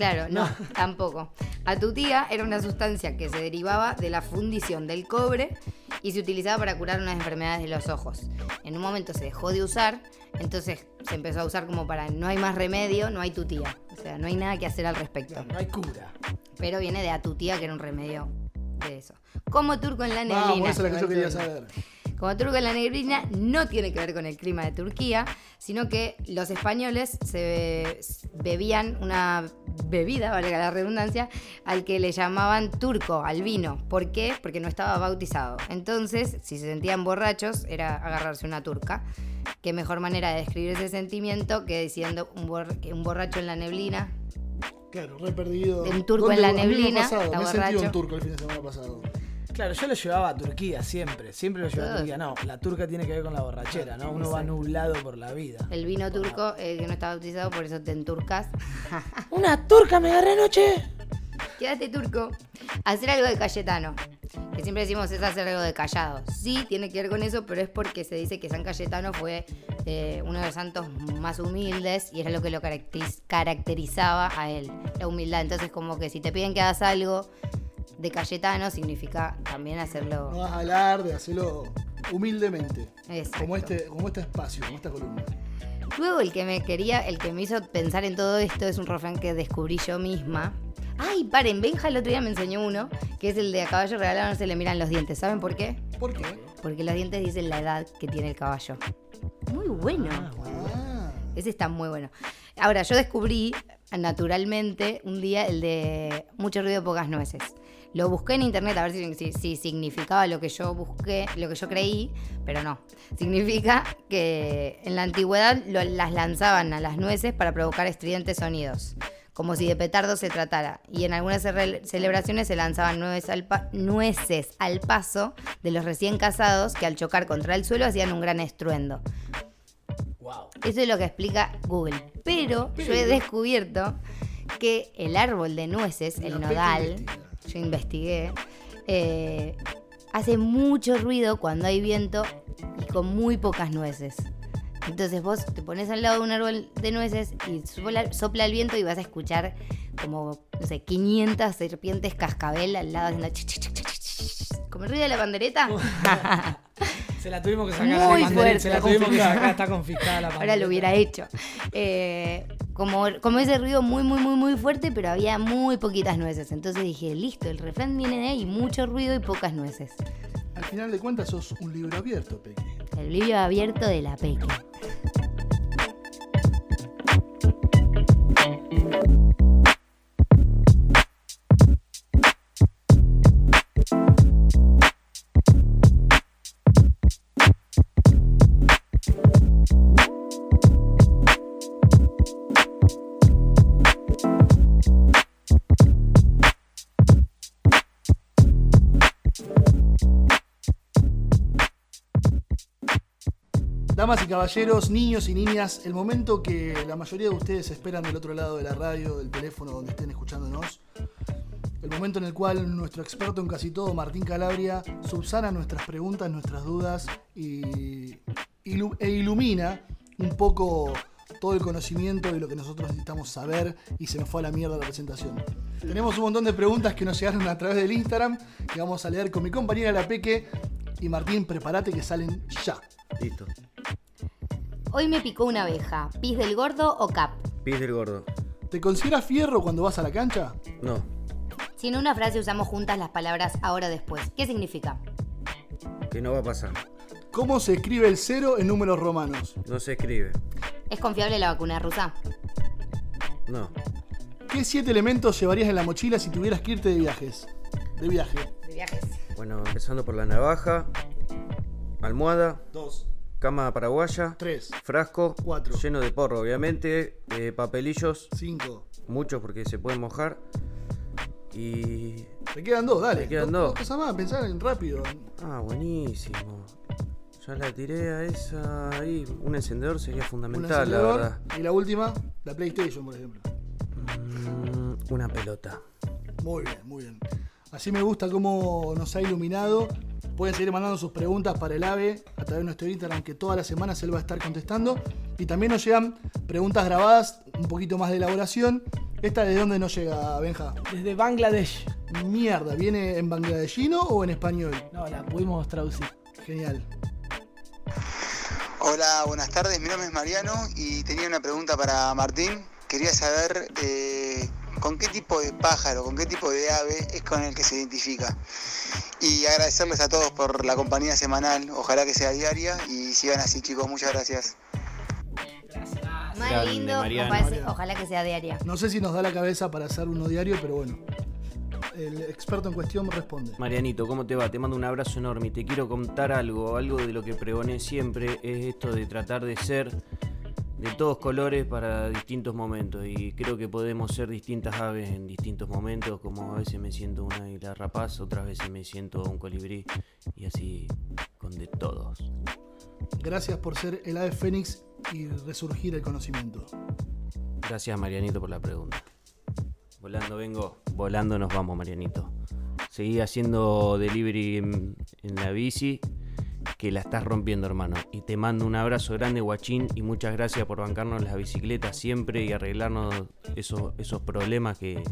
Claro, no, tampoco. A tu tía era una sustancia que se derivaba de la fundición del cobre y se utilizaba para curar unas enfermedades de los ojos. En un momento se dejó de usar, entonces se empezó a usar como para no hay más remedio, no hay tu tía. O sea, no hay nada que hacer al respecto. No hay cura. Pero viene de a tu tía, que era un remedio de eso. Como turco en la neblina. Vamos, esa es la que yo quería saber. Como turco en la neblina no tiene que ver con el clima de Turquía, sino que los españoles se bebían una bebida, valga la redundancia, al que le llamaban turco, al vino. ¿Por qué? Porque no estaba bautizado. Entonces, si se sentían borrachos, era agarrarse una turca. Qué mejor manera de describir ese sentimiento que diciendo un, bor- que un borracho en la neblina. Claro, re perdido. De un turco ¿Dónde- en la me neblina, pasado, está Me he sentido borracho. un turco el fin de semana pasado. Claro, yo lo llevaba a Turquía siempre. Siempre lo llevaba a. Turquía. No, la turca tiene que ver con la borrachera, ¿no? Uno va nublado por la vida. El vino turco eh, que no está bautizado, por eso te enturcas. ¡Una turca me agarré anoche! Quédate turco. Hacer algo de Cayetano. Que siempre decimos es hacer algo de callado. Sí, tiene que ver con eso, pero es porque se dice que San Cayetano fue eh, uno de los santos más humildes y era lo que lo caracteriz- caracterizaba a él, la humildad. Entonces, como que si te piden que hagas algo de Cayetano, significa también hacerlo. No vas a hablar de hacerlo humildemente. Exacto. Como este, como este espacio, como esta columna. Luego el que me quería, el que me hizo pensar en todo esto es un refrán que descubrí yo misma. Ay, paren, Benja el otro día me enseñó uno, que es el de a caballo regalado no se le miran los dientes. ¿Saben por qué? ¿Por qué? Porque los dientes dicen la edad que tiene el caballo. Muy bueno. Ah, Ese está muy bueno. Ahora, yo descubrí naturalmente un día el de mucho ruido, pocas nueces. Lo busqué en internet a ver si, si- si significaba lo que yo busqué, lo que yo creí, pero no. Significa que en la antigüedad lo- las lanzaban a las nueces para provocar estridentes sonidos, como si de petardo se tratara. Y en algunas celebraciones se lanzaban nueces al, pa- nueces al paso de los recién casados que al chocar contra el suelo hacían un gran estruendo. Eso es lo que explica Google. Pero, yo he descubierto que el árbol de nueces, el nodal. Yo investigué, eh, hace mucho ruido cuando hay viento y con muy pocas nueces. Entonces vos te pones al lado de un árbol de nueces y sopla, sopla el viento y vas a escuchar como, no sé, 500 serpientes cascabel al lado haciendo como el ruido de la pandereta. Se la tuvimos que sacar. Muy la fuerte. Se la tuvimos que sacar, está confiscada la Ahora pandereta. lo hubiera hecho. Eh, como, como ese ruido muy, muy, muy, muy fuerte, pero había muy poquitas nueces. Entonces dije, listo, el refrán viene de ahí, mucho ruido y pocas nueces. al final de cuentas sos un libro abierto, Peque. El libro abierto de la peque. Caballeros, niños y niñas, el momento que la mayoría de ustedes esperan del otro lado de la radio, del teléfono, donde estén escuchándonos. El momento en el cual nuestro experto en casi todo, Martín Calabria, subsana nuestras preguntas, nuestras dudas y, e ilumina un poco todo el conocimiento de lo que nosotros necesitamos saber y se nos fue a la mierda la presentación. Tenemos un montón de preguntas que nos llegaron a través del Instagram que vamos a leer con mi compañera La Peque y Martín, prepárate que salen ya. Listo. Hoy me picó una abeja. ¿Pis del gordo o cap? Pis del gordo. ¿Te consideras fierro cuando vas a la cancha? No. Si en una frase usamos juntas las palabras ahora después, ¿qué significa? Que no va a pasar. ¿Cómo se escribe el cero en números romanos? No se escribe. ¿Es confiable la vacuna rusa? No. ¿Qué siete elementos llevarías en la mochila si tuvieras que irte de viajes? De viaje. De viajes. Bueno, empezando por la navaja. Almohada. Dos. Cama paraguaya. Tres. Frasco. Cuatro. Lleno de porro, obviamente. eh, papelillos. Cinco. Muchos porque se pueden mojar. Y. Te quedan dos, dale. Me quedan dos. dos. cosas más, pensar en rápido. Ah, buenísimo. Ya la tiré a esa ahí. Un encendedor sería Un fundamental, la encendedor. verdad. Y la última, la PlayStation, por ejemplo. Mm, una pelota. Muy bien, muy bien. Así me gusta cómo nos ha iluminado. Pueden seguir mandando sus preguntas para el AVE a través de nuestro Instagram, que todas las semanas él va a estar contestando. Y también nos llegan preguntas grabadas, un poquito más de elaboración. ¿Esta de dónde nos llega, Benja? Desde Bangladesh. Mierda, ¿viene en bangladeshino o en español? No, la pudimos traducir. Genial. Hola, buenas tardes. Mi nombre es Mariano y tenía una pregunta para Martín. Quería saber eh, con qué tipo de pájaro, con qué tipo de ave es con el que se identifica. Y agradecerles a todos por la compañía semanal. Ojalá que sea diaria y sigan así, chicos. Muchas gracias. Más lindo, me parece- ojalá que sea diaria. No sé si nos da la cabeza para hacer uno diario, pero bueno. El experto en cuestión responde. Marianito, ¿cómo te va? Te mando un abrazo enorme y te quiero contar algo, algo de lo que pregoné siempre, es esto de tratar de ser de todos colores para distintos momentos y creo que podemos ser distintas aves en distintos momentos, como a veces me siento un águila rapaz, otras veces me siento un colibrí y así con de todos. Gracias por ser el ave fénix y resurgir el conocimiento. Gracias Marianito por la pregunta. Volando vengo, volando nos vamos Marianito. Seguí haciendo delivery en, en la bici, que la estás rompiendo hermano. Y te mando un abrazo grande guachín y muchas gracias por bancarnos las bicicletas siempre y arreglarnos esos, esos problemas que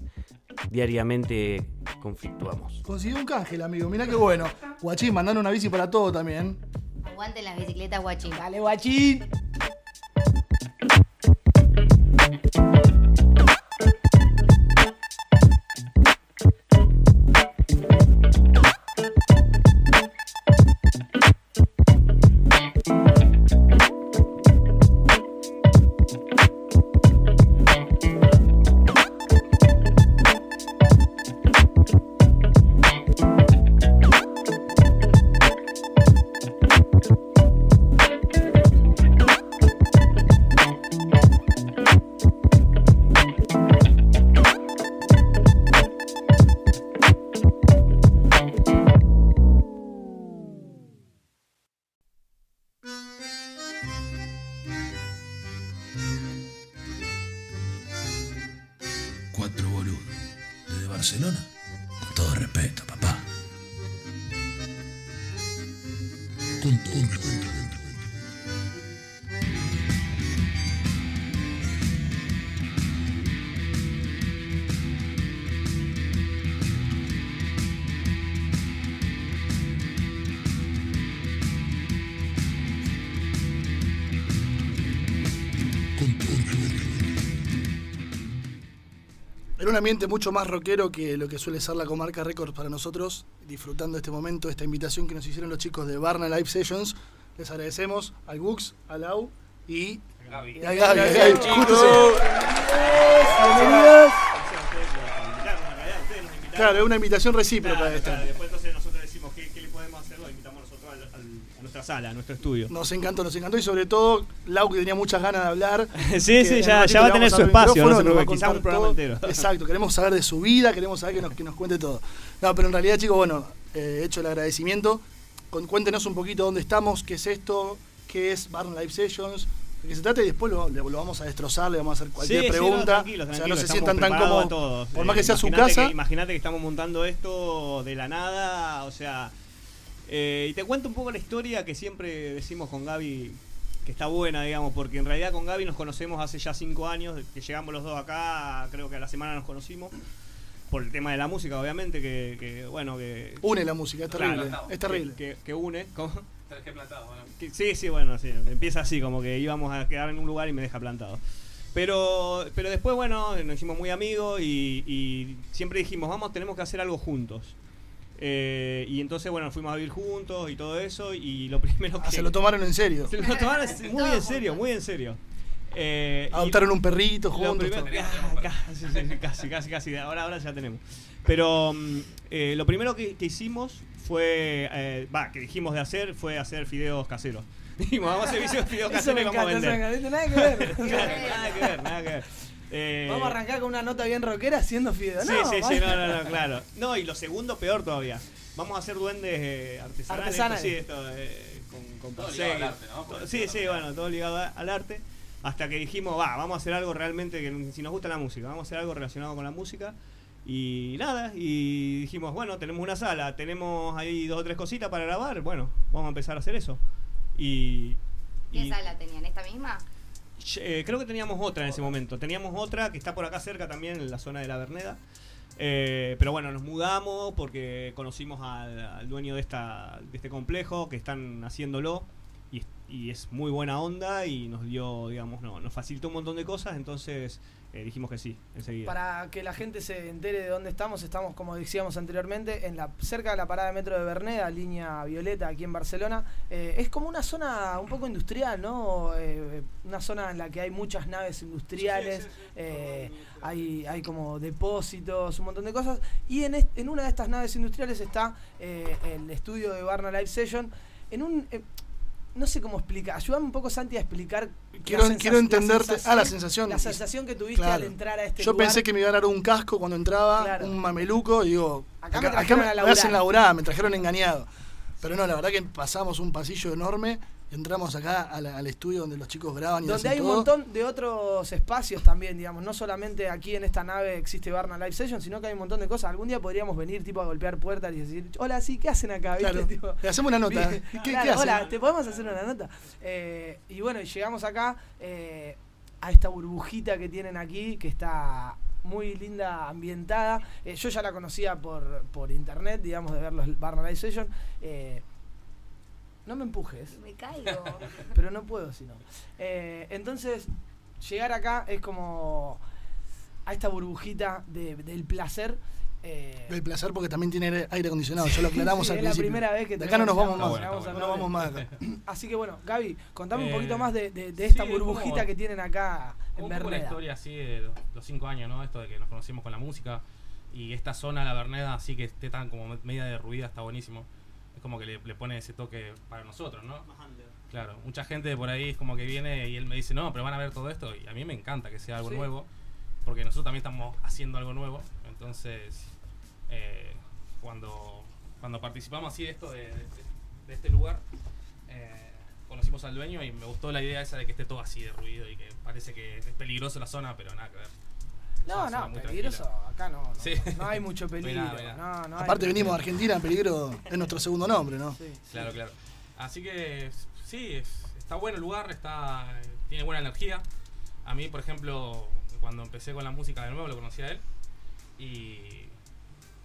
diariamente conflictuamos. Consiguió un cángel, amigo. Mirá qué bueno. Guachín, mandando una bici para todo también. Aguanten las bicicletas, guachín. Dale, guachín. En un ambiente mucho más rockero que lo que suele ser la comarca Records para nosotros, disfrutando este momento, esta invitación que nos hicieron los chicos de Barna Live Sessions. Les agradecemos al Gux, al Lau y, al Gaby. al Gaby. Bienvenidos. Claro, es una invitación recíproca Claro, esta. Nuestra sala, nuestro estudio. Nos encantó, nos encantó y sobre todo Lau que tenía muchas ganas de hablar. Sí, Que sí, ya- va a tener su espacio, no se preocupe, un programa todo. entero. Exacto, queremos saber de su vida, queremos saber que nos, que nos cuente todo. No, pero en realidad chicos, bueno, eh, hecho el agradecimiento, con- cuéntenos un poquito dónde estamos, qué es esto, qué es Barn Live Sessions, qué se trata y después lo, lo vamos a destrozar, le vamos a hacer cualquier Sí, sí, no, pregunta. tranquilo, o sea, no se sientan tan cómodos. Por más que sea su casa. que- Imagínate que estamos montando esto de la nada, o sea. Eh, y te cuento un poco la historia que siempre decimos con Gaby, que está buena, digamos, porque en realidad con Gaby nos conocemos hace ya cinco años, que llegamos los dos acá, creo que a la semana nos conocimos. Por el tema de la música, obviamente, que, que, bueno, que. Une la música, es terrible. Claro, es terrible. Que, que- que une. ¿cómo? Traje plantado, bueno. Que- Sí, sí, bueno, sí. Empieza así, como que íbamos a quedar en un lugar y me deja plantado. Pero, pero después, bueno, nos hicimos muy amigos y, y siempre dijimos, vamos, tenemos que hacer algo juntos. Eh, y entonces, bueno, fuimos a vivir juntos y todo eso. Y lo primero que. Ah, se lo tomaron en serio. Se lo tomaron muy en serio, muy en serio. Eh, y- Adoptaron un perrito juntos. primero- todo. Ah, casi, casi, casi, casi. Ahora, ahora ya tenemos. Pero mm, eh, lo primero que, que hicimos fue, eh, va, que dijimos de hacer fue hacer fideos caseros. Dijimos, vamos a hacer fideos Eso caseros me y vamos a encanta, eso me vender. encanta, nada que ver. Nada que ver, nada que ver. Eh, Vamos a arrancar con una nota bien rockera haciendo fideos. Sí, no, sí, sí, no, no, no, claro. No, y lo segundo, peor todavía. Vamos a hacer duendes eh, artesanales. Artesanales. Sí, esto, eh, con, con Todo ligado al arte, Sí, sí, bueno, todo ligado a- al arte. Hasta que dijimos, va, vamos a hacer algo realmente que si nos gusta la música, vamos a hacer algo relacionado con la música. Y nada, y dijimos, bueno, tenemos una sala, tenemos ahí dos o tres cositas para grabar, bueno, vamos a empezar a hacer eso. Y, ¿Qué y- sala tenían? ¿Esta misma? Eh, creo que teníamos otra en ese momento. Teníamos otra que está por acá cerca también, en la zona de la Verneda. Eh, pero bueno, nos mudamos porque conocimos al, al dueño de, esta, de este complejo que están haciéndolo y, y es muy buena onda y nos dio, digamos, no, nos facilitó un montón de cosas, entonces eh, dijimos que sí, enseguida. Para que la gente se entere de dónde estamos, estamos, como decíamos anteriormente, en la cerca de la parada de metro de Berneda, línea Violeta, aquí en Barcelona. Eh, es como una zona un poco industrial, ¿no? Eh, una zona en la que hay muchas naves industriales, eh, hay, hay como depósitos, un montón de cosas. Y en, en una de estas naves industriales está eh, el estudio de Barna Live Session. En un. No sé cómo explicar. Ayúdame un poco, Santi, a explicar. la Quiero, quiero la entenderte. ah, la sensación. La sensación que tuviste Claro. al entrar a este Yo lugar. pensé que me iban a dar un casco cuando entraba, Claro. un mameluco, y digo, Acá acá, me acá trajeron me, a me hacen laburar, me trajeron engañado. Pero no, la verdad que pasamos un pasillo enorme, entramos acá al estudio donde los chicos graban y Donde hay un montón de otros espacios también, digamos. No solamente aquí en esta nave existe Barna Live Session, sino que hay un montón de cosas. Algún día podríamos venir tipo a golpear puertas y decir, hola, sí, ¿qué hacen acá? ¿Viste? Claro. Tipo, Le hacemos una nota. ¿Qué- qué claro, hacen? Hola, ¿te podemos hacer una nota? Eh, y bueno, llegamos acá eh, a esta burbujita que tienen aquí, que está muy linda, ambientada. Eh, yo ya la conocía por, por internet, digamos, de ver los Barna Live Session. No me empujes. Me caigo. Pero no puedo si no. Eh, entonces, llegar acá es como a esta burbujita de- del placer. eh, El placer porque también tiene aire, acondicionado, ya lo aclaramos Sí, al es la principio. primera vez que de acá no nos vamos más. llegamos a no nos vamos más. de acá. Así que bueno, Gaby, contame un Eh, poquito más de, de- de esta sí, burbujita como- que tienen acá en la Berneda. historia así de los, los cinco años, ¿no? Esto de que nos conocimos con la música y esta zona, la Berneda, así que esté tan como media derruida, está buenísimo. Es como que le, le pone ese toque para nosotros, ¿no? Claro, mucha gente por ahí es como que viene y él me dice, no, pero van a ver todo esto. Y a mí me encanta que sea algo Sí. nuevo, porque nosotros también estamos haciendo algo nuevo. Entonces, eh, cuando, cuando participamos así de esto, de, de- de este lugar, eh, conocimos al dueño y me gustó la idea esa de que esté todo así de ruido y que parece que es peligroso la zona, pero nada que ver. Es No, no, muy peligroso. tranquila. Acá no, no, Sí. no hay mucho peligro. Mirá, mirá. No, no hay Aparte venimos de. Argentina, peligro es nuestro segundo nombre, ¿no? Claro, claro. Así que sí, es- está bueno el lugar, está tiene buena energía. A mí, por ejemplo, cuando empecé con la música de nuevo, lo conocí a él y,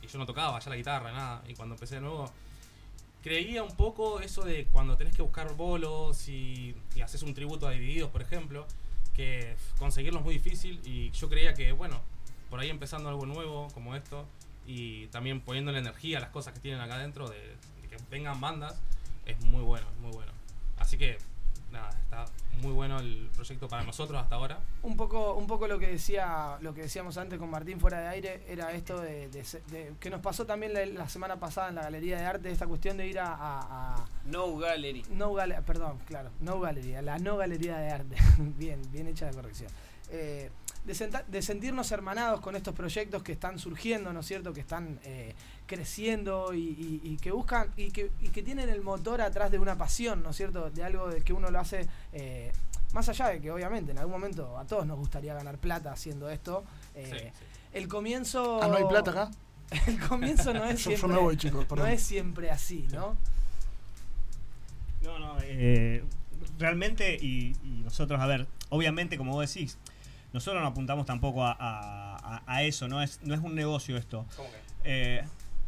y yo no tocaba ya la guitarra, nada. Y cuando empecé de nuevo, creía un poco eso de cuando tenés que buscar bolos y, y haces un tributo a Divididos, por ejemplo, que conseguirlo es muy difícil y yo creía que, bueno, por ahí empezando algo nuevo como esto y también poniéndole energía a las cosas que tienen acá adentro, de, de que vengan bandas, es muy bueno, muy bueno. Así que, nada, está muy bueno el proyecto para nosotros hasta ahora. Un poco, un poco lo que decía, lo que decíamos antes con Martín fuera de aire, era esto de, de se- de- que nos pasó también la, la semana pasada en la galería de arte, esta cuestión de ir a, a- a- No Gallery. no Gallery, perdón, claro, no Gallery, a la no galería de arte. bien, bien hecha la corrección. Eh, de, senta- de sentirnos hermanados con estos proyectos que están surgiendo, ¿no es cierto? Que están eh, creciendo y, y- y que buscan y que, y que tienen el motor atrás de una pasión, ¿no es cierto? De algo de que uno lo hace. eh, más allá de que obviamente en algún momento a todos nos gustaría ganar plata haciendo esto, eh, el comienzo... Ah, ¿no hay plata acá? El comienzo no es Yo- yo siempre, me voy, chicos, no es siempre así, ¿no? No, no, eh, realmente, y, y nosotros, a ver, obviamente, como vos decís, nosotros no apuntamos tampoco a, a- a- a eso, no es, no es un negocio esto. ¿Cómo que? Eh,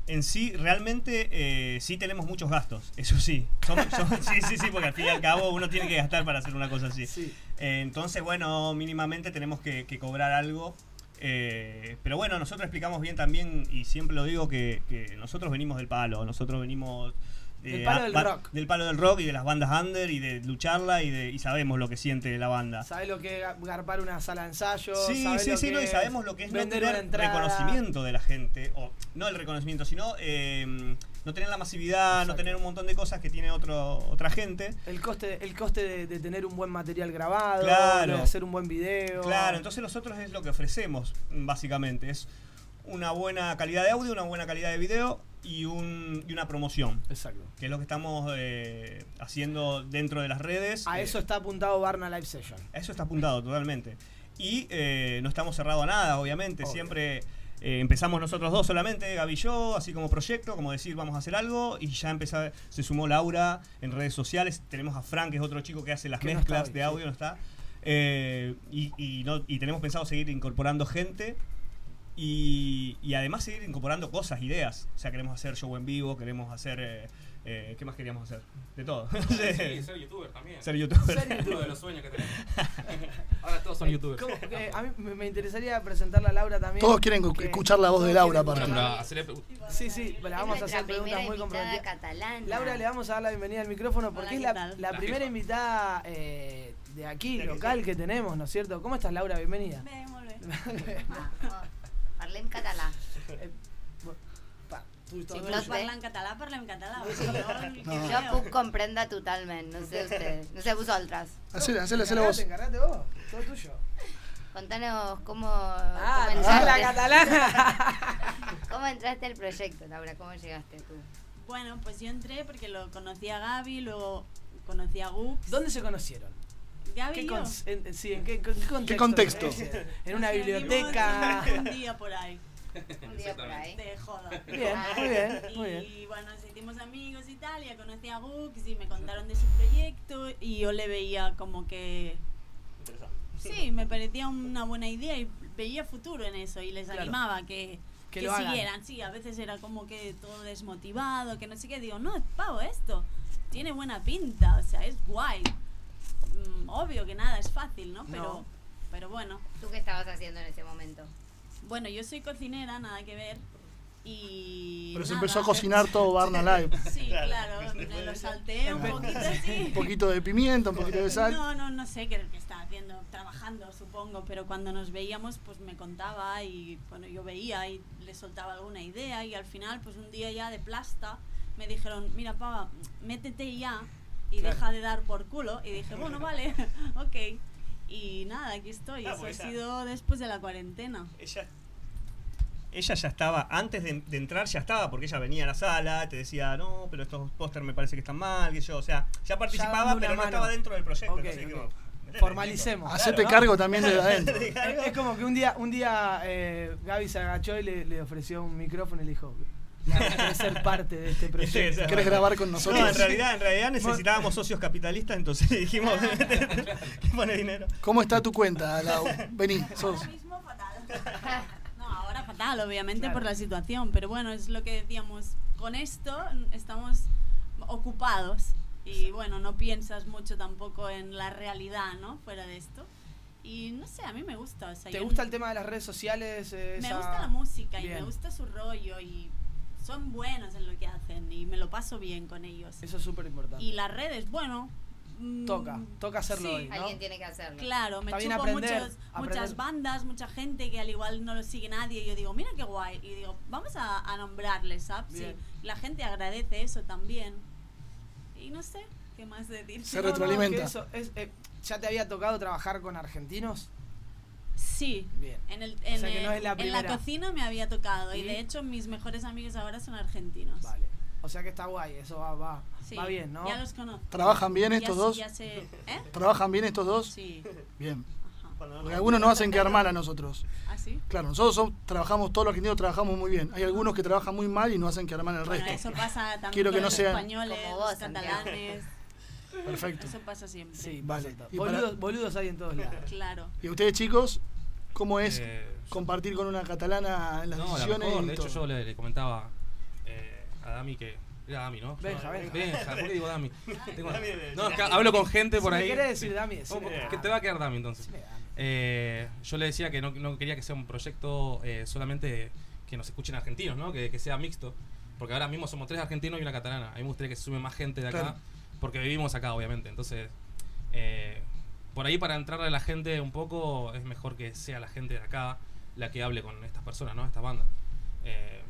en sí, realmente, eh, sí tenemos muchos gastos, eso sí. Somos- somos- sí, sí, sí, porque al fin y al cabo uno tiene que gastar para hacer una cosa así. Eh, entonces, bueno, mínimamente tenemos que, que cobrar algo. eh, pero bueno, nosotros explicamos bien también, y siempre lo digo, que, que nosotros venimos del palo, nosotros venimos... de Del palo a- del ba- rock. Del palo del rock y de las bandas under y de lucharla y, de, y sabemos lo que siente la banda. ¿Sabes lo que es ga- garpar una sala de ensayo? Sí, ¿Sabés sí, lo sí, que no, y sabemos lo que es no tener reconocimiento de la gente, o no el reconocimiento, sino eh, no tener la masividad, no tener un montón de cosas que tiene otro, otra gente. El coste, el coste de, de tener un buen material grabado, Claro. de hacer un buen video. Claro, entonces nosotros es lo que ofrecemos, básicamente, es una buena calidad de audio, una buena calidad de video y, un, y una promoción. Exacto. Que es lo que estamos eh, haciendo dentro de las redes. A Eh, eso está apuntado Barna Live Session. A Eso está apuntado totalmente. Y eh, no estamos cerrados a nada, obviamente. Obvio. Siempre eh, empezamos nosotros dos solamente, Gaby y yo, así como proyecto, como decir vamos a hacer algo. Y ya empezó, se sumó Laura en redes sociales. Tenemos a Frank, que es otro chico que hace las Que mezclas hoy, de sí. audio, no está. Eh, y, y no- y tenemos pensado seguir incorporando gente. Y, y además seguir incorporando cosas, ideas. O sea, queremos hacer show en vivo, queremos hacer... eh, eh, ¿Qué más queríamos hacer? De todo. Sí, ser youtuber también. Ser youtuber. Ser youtuber. De los sueños que tenemos. Ahora todos son youtubers. ¿Cómo? Eh, a mí me me interesaría presentarla a Laura también. Todos quieren escuchar la voz de Laura, quieren aparte. escuchar- Sí, sí, le vamos a hacer preguntas muy comprometidas. catalana. Laura, le vamos a dar la bienvenida al micrófono porque Hola, es ¿qué la, la La primera jefa. invitada eh, de aquí, local, que tenemos, ¿no es cierto? ¿Cómo estás, Laura? Bienvenida. Molt bé. Parlem català. Si vols parlar en català, parlem català. No. Jo puc comprendre totalment, no sé usted, no sé vosaltres. Hacele, hacele, hacele vos. Vos, todo tuyo. Contanos cómo, Ah, cómo la entraste. catalana. ¿Cómo entraste al proyecto, Laura? ¿Cómo llegaste tú? Bueno, pues yo entré porque lo conocí a Gaby, luego conocí a Gux. ¿Dónde se conocieron? Gaby ¿Qué cons- en- sí, ¿en qué, con- qué contexto? ¿Qué contexto? En una biblioteca. Un día por ahí. Un día por ahí. De joda. Bien, muy bien, muy bien. Y bueno, nos hicimos amigos y tal, ya conocí a Gux y me contaron de su proyecto y yo le veía como que... Sí, me parecía una buena idea y veía futuro en eso y les Claro. animaba que, Que que lo hagan. siguieran. Sí, a veces era como que todo desmotivado, que no sé qué. Digo, no, pavo, esto tiene buena pinta, o sea, es guay. Mm, obvio que nada es fácil, ¿no? Pero, No. pero bueno. ¿Tú qué estabas haciendo en ese momento? Bueno, yo soy cocinera, nada que ver. Y. Pero se nada. empezó a cocinar todo Barna Live. Sí, claro, me lo salteé un poquito así. Un poquito de pimienta, un poquito de sal. No, no, no sé qué qué estaba haciendo, trabajando supongo, pero cuando nos veíamos pues me contaba y bueno, yo veía y le soltaba alguna idea y al final pues un día ya de plasta me dijeron, mira pava, métete ya y Claro. deja de dar por culo y dije, bueno, vale, ok. Y nada, aquí estoy, eso ha sido después de la cuarentena. Ella, ella ya estaba, antes de, de entrar ya estaba, porque ella venía a la sala, te decía, no, pero estos póster me parece que están mal, que yo, o sea, ya participaba, pero no estaba dentro del proyecto. Entonces ok. dijimos, "Metele, Formalicemos. tipo". Hacete Claro, cargo también desde adentro. Es, es como que un día, un día eh, Gaby se agachó y le, le ofreció un micrófono y le dijo, ¿querés ser parte de este proyecto? Sí, ¿Querés grabar con nosotros? No, en realidad, en realidad necesitábamos socios capitalistas, entonces dijimos, que pone dinero. ¿Cómo está tu cuenta, Lau? Vení, sos. No, ahora fatal, obviamente, por la situación, pero bueno, es lo que decíamos. Con esto estamos ocupados y bueno, no piensas mucho tampoco en la realidad, ¿no? Fuera de esto. Y no sé, a mí me gusta. o sea, ¿Te gusta el tema de las redes sociales? eh, Me esa- gusta la música y me Bien. gusta su rollo y son buenos en lo que hacen y me lo paso bien con ellos. Eso es súper importante. Y las redes, bueno. mm, Toca, toca hacerlo sí. hoy, ¿no? Alguien tiene que hacerlo. Claro, me chupo aprender, muchos- aprender. muchas bandas, mucha gente que al igual no lo sigue nadie. Y yo digo, mira qué guay. Y digo, vamos a, a nombrarles, ¿sabes? Sí, la gente agradece eso también. Y no sé qué más decir. Se No, no, retroalimenta. que eso es, eh, ¿Ya te había tocado trabajar con argentinos? Sí, Bien. en, el, O en, sea que no el- es la en la primera. cocina me había tocado y ¿Y? de hecho mis mejores amigos ahora son argentinos. Vale. O sea que está guay, eso va, va, Sí, va bien, ¿no? Ya los conozco. ¿Trabajan bien estos dos? Ya sé, ¿eh? ¿Trabajan bien estos dos? Sí. Bien. Porque algunos nos hacen quedar mal a nosotros. ¿Ah, sí? Claro, nosotros somos- trabajamos, todos los argentinos trabajamos muy bien. Hay algunos que trabajan muy mal y nos hacen quedar mal al Bueno, resto. eso pasa también Quiero que no los sea- españoles, Como los vos, Santiago. catalanes. Perfecto. Eso pasa siempre. Sí, Vale. para- Boludos, hay en todos lados. Claro. ¿Y ustedes, chicos, cómo es Eh, compartir con una catalana en las No, la decisiones? mejor. y De hecho, yo le, le comentaba eh, a Dami que. Era Dami, ¿no? Benja, Benja. Benja, ¿por qué digo Dami? Tengo- Dami de- no, es que hablo con gente por Si ahí. querés decir Dami. Dami. Que te va a quedar Dami entonces. Eh, yo le decía que no, no quería que sea un proyecto eh, solamente que nos escuchen argentinos, ¿no? Que, que sea mixto. Porque ahora mismo somos tres argentinos y una catalana. A mí me gustaría que se sume más gente de acá. Claro. Porque vivimos acá, obviamente. Entonces, eh, por ahí para entrarle a la gente un poco, es mejor que sea la gente de acá la que hable con estas personas, ¿no? Estas bandas. Eh,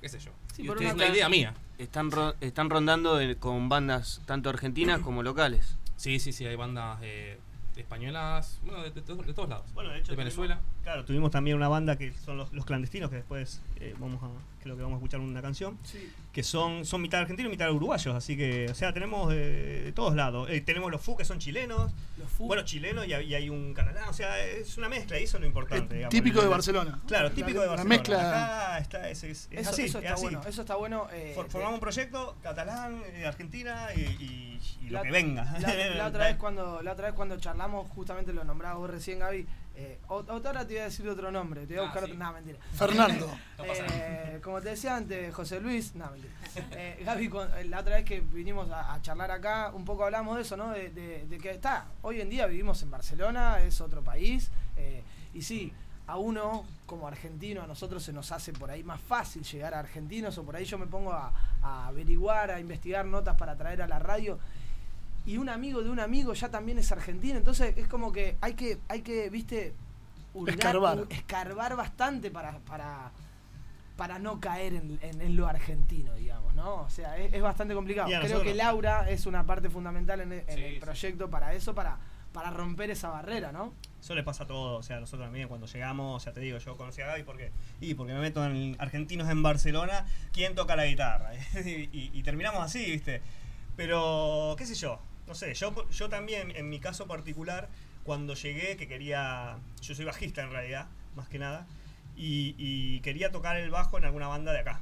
¿Qué sé yo? Sí, es una- idea mía. Están, ro- están rondando con bandas tanto argentinas como locales. Sí, sí, sí, hay bandas eh, españolas, bueno, de, de todos- de todos lados. Bueno, de hecho. de Venezuela. tuvimos- claro, tuvimos también una banda que son los, los clandestinos, que después eh, vamos a. Creo que vamos a escuchar una canción. Sí. Que son, son mitad argentinos y mitad uruguayos. Así que, o sea, tenemos de, de todos lados. Eh, tenemos los FU que son chilenos. Los Fu. Bueno, chilenos y, hay- y hay un catalán. O sea, es una mezcla y eso es lo importante. Eh, digamos. típico de El- Barcelona. Claro, típico de La Barcelona. mezcla- Acá está, es, es- es Eso, así, eso es está así. bueno, eso está bueno. eh, For- formamos un proyecto catalán, eh, Argentina y, y- y lo que venga. La, la otra vez cuando, la otra vez cuando charlamos, justamente lo nombrabas vos recién, Gaby. Eh, te voy a decir otro nombre, te voy a Ah, buscar sí. otro. No, mentira. Fernando. Eh, como te decía antes, José Luis, no, mentira. Eh, Gaby, eh, la otra vez que vinimos a, a charlar acá, un poco hablamos de eso, ¿no? De, de- de que está, hoy en día vivimos en Barcelona, es otro país, eh, y sí, a uno como argentino, a nosotros se nos hace por ahí más fácil llegar a argentinos, o por ahí yo me pongo a, a averiguar, a investigar notas para traer a la radio, y un amigo de un amigo ya también es argentino, entonces es como que hay que, hay que, viste, hurgar- Escarbar. escarbar bastante para, para, para no caer en, en- en lo argentino, digamos, ¿no? O sea, es, es bastante complicado. A Creo nosotros- que Laura es una parte fundamental en, el- en Sí, el sí. proyecto para eso, para, para romper esa barrera, ¿no? Eso le pasa a todos, o sea, nosotros también cuando llegamos, o sea, te digo, yo conocí a Gaby porque, y porque me meto en argentinos en Barcelona, ¿quién toca la guitarra? y, y- y terminamos así, ¿viste? Pero, qué sé yo, no sé, yo, yo también, en mi caso particular, cuando llegué, que quería, yo soy bajista en realidad, más que nada, y, y quería tocar el bajo en alguna banda de acá,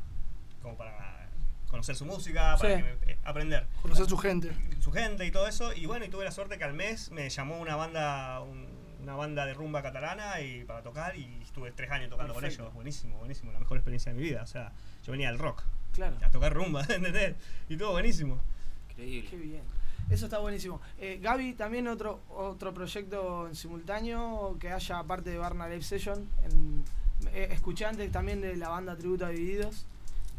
como para conocer su música, para Sí. que me- eh, aprender Conocer su gente. su gente y todo eso. Y bueno, y tuve la suerte que al mes me llamó una banda, un- una banda de rumba catalana y para tocar y estuve tres años tocando Perfecto. con ellos. Buenísimo, buenísimo, la mejor experiencia de mi vida. O sea, yo venía del rock Claro. a tocar rumba, ¿entendés? Y todo buenísimo. Increíble. Qué bien. Eso está buenísimo. Eh, Gaby, también otro otro proyecto en simultáneo que haya aparte de Barna Live Session. En, eh, escuché antes también de la banda Tributo a Divididos.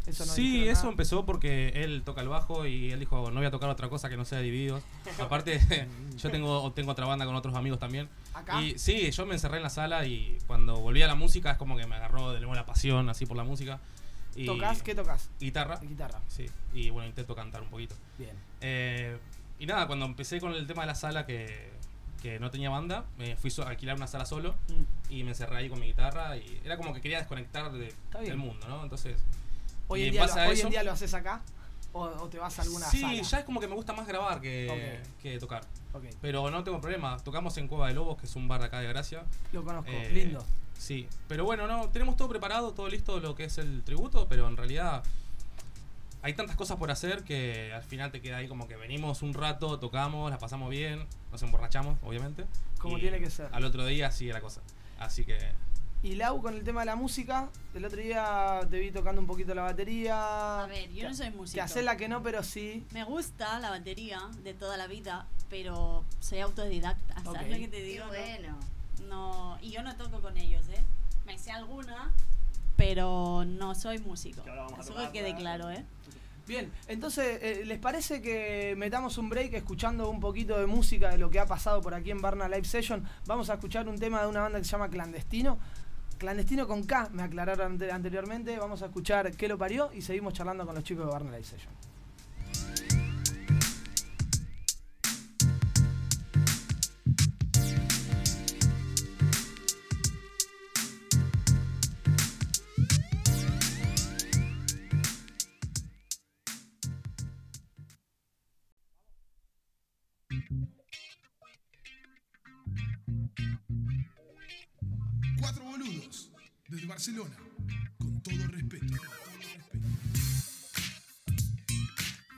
Eso no sí, eso nada. empezó porque él toca el bajo y él dijo, no voy a tocar otra cosa que no sea Divididos. Aparte, yo tengo, tengo otra banda con otros amigos también. ¿Acá? Y sí, yo me encerré en la sala y cuando volví a la música es como que me agarró de nuevo la pasión así por la música. Y ¿Tocás? ¿Qué tocas? Guitarra. Guitarra. Sí, y bueno, intento cantar un poquito. Bien. Eh, y nada, cuando empecé con el tema de la sala que, que no tenía banda, me fui a alquilar una sala solo Mm. y me encerré ahí con mi guitarra y era como que quería desconectar de- del mundo, ¿no? Entonces, ¿Hoy, en día, lo, hoy en día lo haces acá? ¿O, o te vas a alguna sí, sala? ya es como que me gusta más grabar que, que tocar. Pero no tengo problema, tocamos en Cueva de Lobos, que es un bar de acá de Gracia. Lo conozco, Eh, lindo. Sí, pero bueno, no, tenemos todo preparado, todo listo lo que es el tributo, pero en realidad hay tantas cosas por hacer que al final te queda ahí como que venimos un rato, tocamos, la pasamos bien, nos emborrachamos, obviamente. Como tiene que ser. Al otro día sigue la cosa. Así que Y Lau, con el tema de la música, el otro día te vi tocando un poquito la batería. A ver, yo no soy músico. Te haces la que no, pero sí. Me gusta la batería de toda la vida, pero soy autodidacta, ¿sabes Ok. lo que te Qué digo? No- bueno. No, y yo no toco con ellos, ¿eh? Me sé alguna, pero no soy músico. Que ahora vamos a Eso tocar, que quede claro, ¿eh? Bien, entonces, eh, ¿les parece que metamos un break escuchando un poquito de música de lo que ha pasado por aquí en Barna Live Session? Vamos a escuchar un tema de una banda que se llama Clandestino. Clandestino con K, me aclararon ante- anteriormente. Vamos a escuchar qué lo parió y seguimos charlando con los chicos de Barna Live Session. Barcelona, con todo respeto.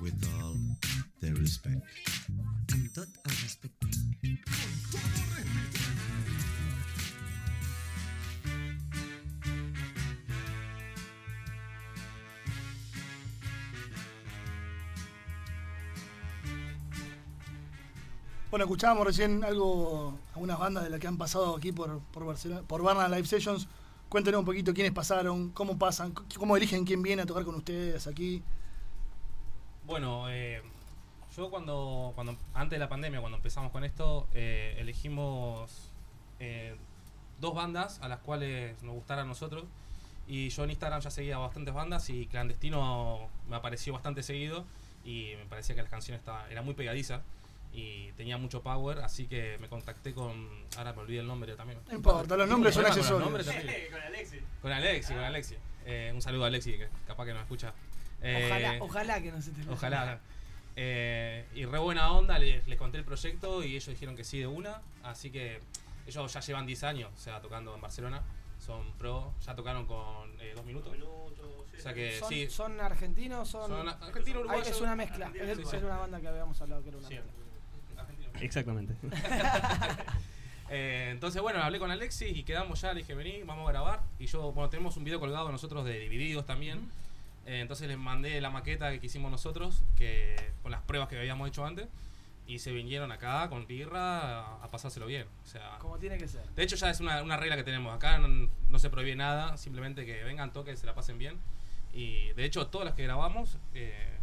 With all the respect. Amb tot el respecte. Bueno, escuchábamos recién algo, algunas bandas de las que han pasado aquí por, por Barcelona, por Barna Live Sessions. Cuéntenos un poquito quiénes pasaron, cómo pasan, cómo eligen quién viene a tocar con ustedes aquí. Bueno, eh, yo cuando, cuando antes de la pandemia, cuando empezamos con esto, eh, elegimos eh, dos bandas a las cuales nos gustaran a nosotros. Y yo en Instagram ya seguía bastantes bandas y Clandestino me apareció bastante seguido y me parecía que las canciones estaba, era muy pegadiza y tenía mucho power, así que me contacté con... Ahora me olvidé el nombre también. No importa, los nombres son accesorios. con con Alexi. Con Alexi, con Alexi. Eh, un saludo a Alexi, que capaz que nos escucha. Eh, Ojalá, ojalá que no se te Ojalá. Eh, y re buena onda, les, les conté el proyecto y ellos dijeron que sí de una. Así que ellos ya llevan 10 años, o sea, tocando en Barcelona. Son pro, ya tocaron con eh, dos minutos. O sea que ¿Son, sí. son argentinos? Son, Son argentinos, Ay, uruguayos. Es una mezcla. Es, sí, sí. es una banda que habíamos hablado que era una Sí. mezcla. Exactamente. Eh, entonces, bueno, hablé con Alexis y quedamos ya. Le dije, vení, vamos a grabar. Y yo, bueno, tenemos un video colgado nosotros de Divididos también. Eh, entonces les mandé la maqueta que hicimos nosotros, que con las pruebas que habíamos hecho antes. Y se vinieron acá con birra a, a pasárselo bien. O sea, Como tiene que ser. de hecho, ya es una, una regla que tenemos. Acá no, no se prohíbe nada, simplemente que vengan, toquen, se la pasen bien. Y de hecho, todas las que grabamos. eh,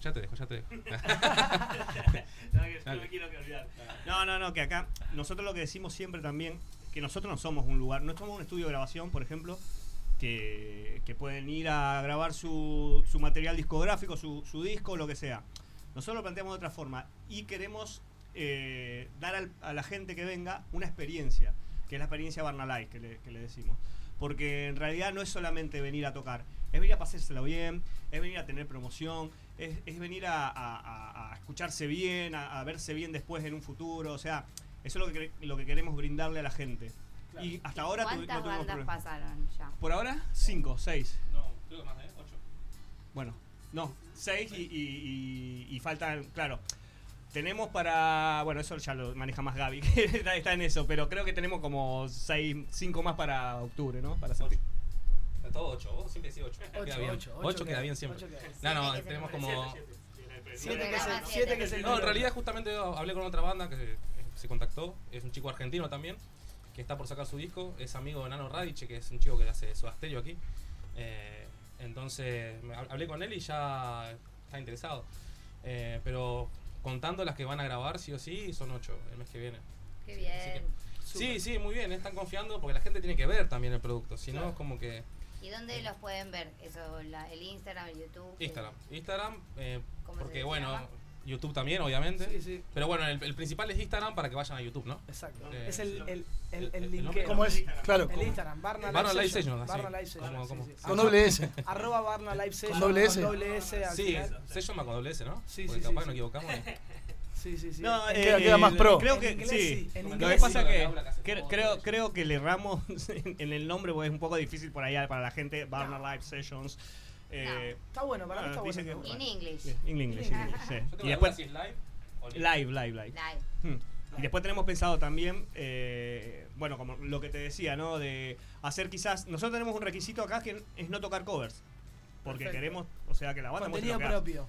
ya te dejo, ya te dejo. no, que- no me quiero que olvidar. No, no, no, que acá nosotros lo que decimos siempre también, que nosotros no somos un lugar, no somos un estudio de grabación, por ejemplo, que, que pueden ir a grabar su, su material discográfico, su, su disco, lo que sea. Nosotros lo planteamos de otra forma y queremos eh, dar al- a la gente que venga una experiencia, que es la experiencia Barnalai, que le, que le decimos. Porque en realidad no es solamente venir a tocar, es venir a pasárselo bien, es venir a tener promoción, es, es venir a, a- a- a escucharse bien, a, a verse bien después en un futuro. O sea, eso es lo que, lo que queremos brindarle a la gente. Y hasta ahora tu- ¿Cuántas no tuvimos bandas problema. pasaron ya? Por ahora, cinco, seis. No, creo que más de 8. Bueno, no, seis y, y- y- y faltan, claro. Tenemos para. Bueno, eso ya lo maneja más Gaby, que está, está en eso, pero creo que tenemos como seis, cinco más para octubre, ¿no? Para septiembre. Todo 8, vos siempre decís 8. Ocho, Queda bien. ocho, 8 ocho queda queda- bien siempre. ocho queda bien. No, no, se tenemos como. Siete que es el- siete que es el No, en realidad, justamente hablé con otra banda que se, se contactó. Es un chico argentino también, que está por sacar su disco. Es amigo de Nano Radice, que es un chico que hace su asterio aquí. Eh, entonces, me- hablé con él y ya está interesado. Eh, pero contando las que van a grabar, sí o sí, son 8 el mes que viene. Qué Así bien. que- Sí, sí, muy bien, están confiando porque la gente tiene que ver también el producto, si no Claro. es como que ¿Y dónde los pueden ver? Eso, la- el Instagram, el YouTube. Instagram, Instagram, eh, ¿Cómo se porque llama? bueno, YouTube también, obviamente. Sí, sí. Pero bueno, el, el principal es Instagram para que vayan a YouTube, ¿no? Exacto. Eh, es el, el, el, el, el link. ¿Cómo es? Claro, El ¿cómo? Instagram, Barna, Barna Live Live Session. Session. Barna Live Session. ¿Cómo- cómo? sí. Con doble S. Arroba Barna Live Session. doble S. Con doble S Sí, final. se llama con doble S, ¿no? Sí, Porque sí, capaz sí, nos equivocamos. Sí, sí, sí. No, eh, queda- queda más pro. Creo que inglés sí. Lo que pasa sí. que creo, creo que le erramos en, el nombre porque es un poco difícil por allá para la gente. Barna Live Sessions. Eh, Está bueno, para mí ah, está bueno. que- In English. In English, in English, sí. Yo tengo Y después si es live o live. live, live, live. Live. Hmm. Y después tenemos pensado también, eh, bueno, como lo que te decía, ¿no? De hacer quizás. Nosotros tenemos un requisito acá que es no tocar covers. Porque Perfecto. queremos, o sea, que la banda Contenido propio.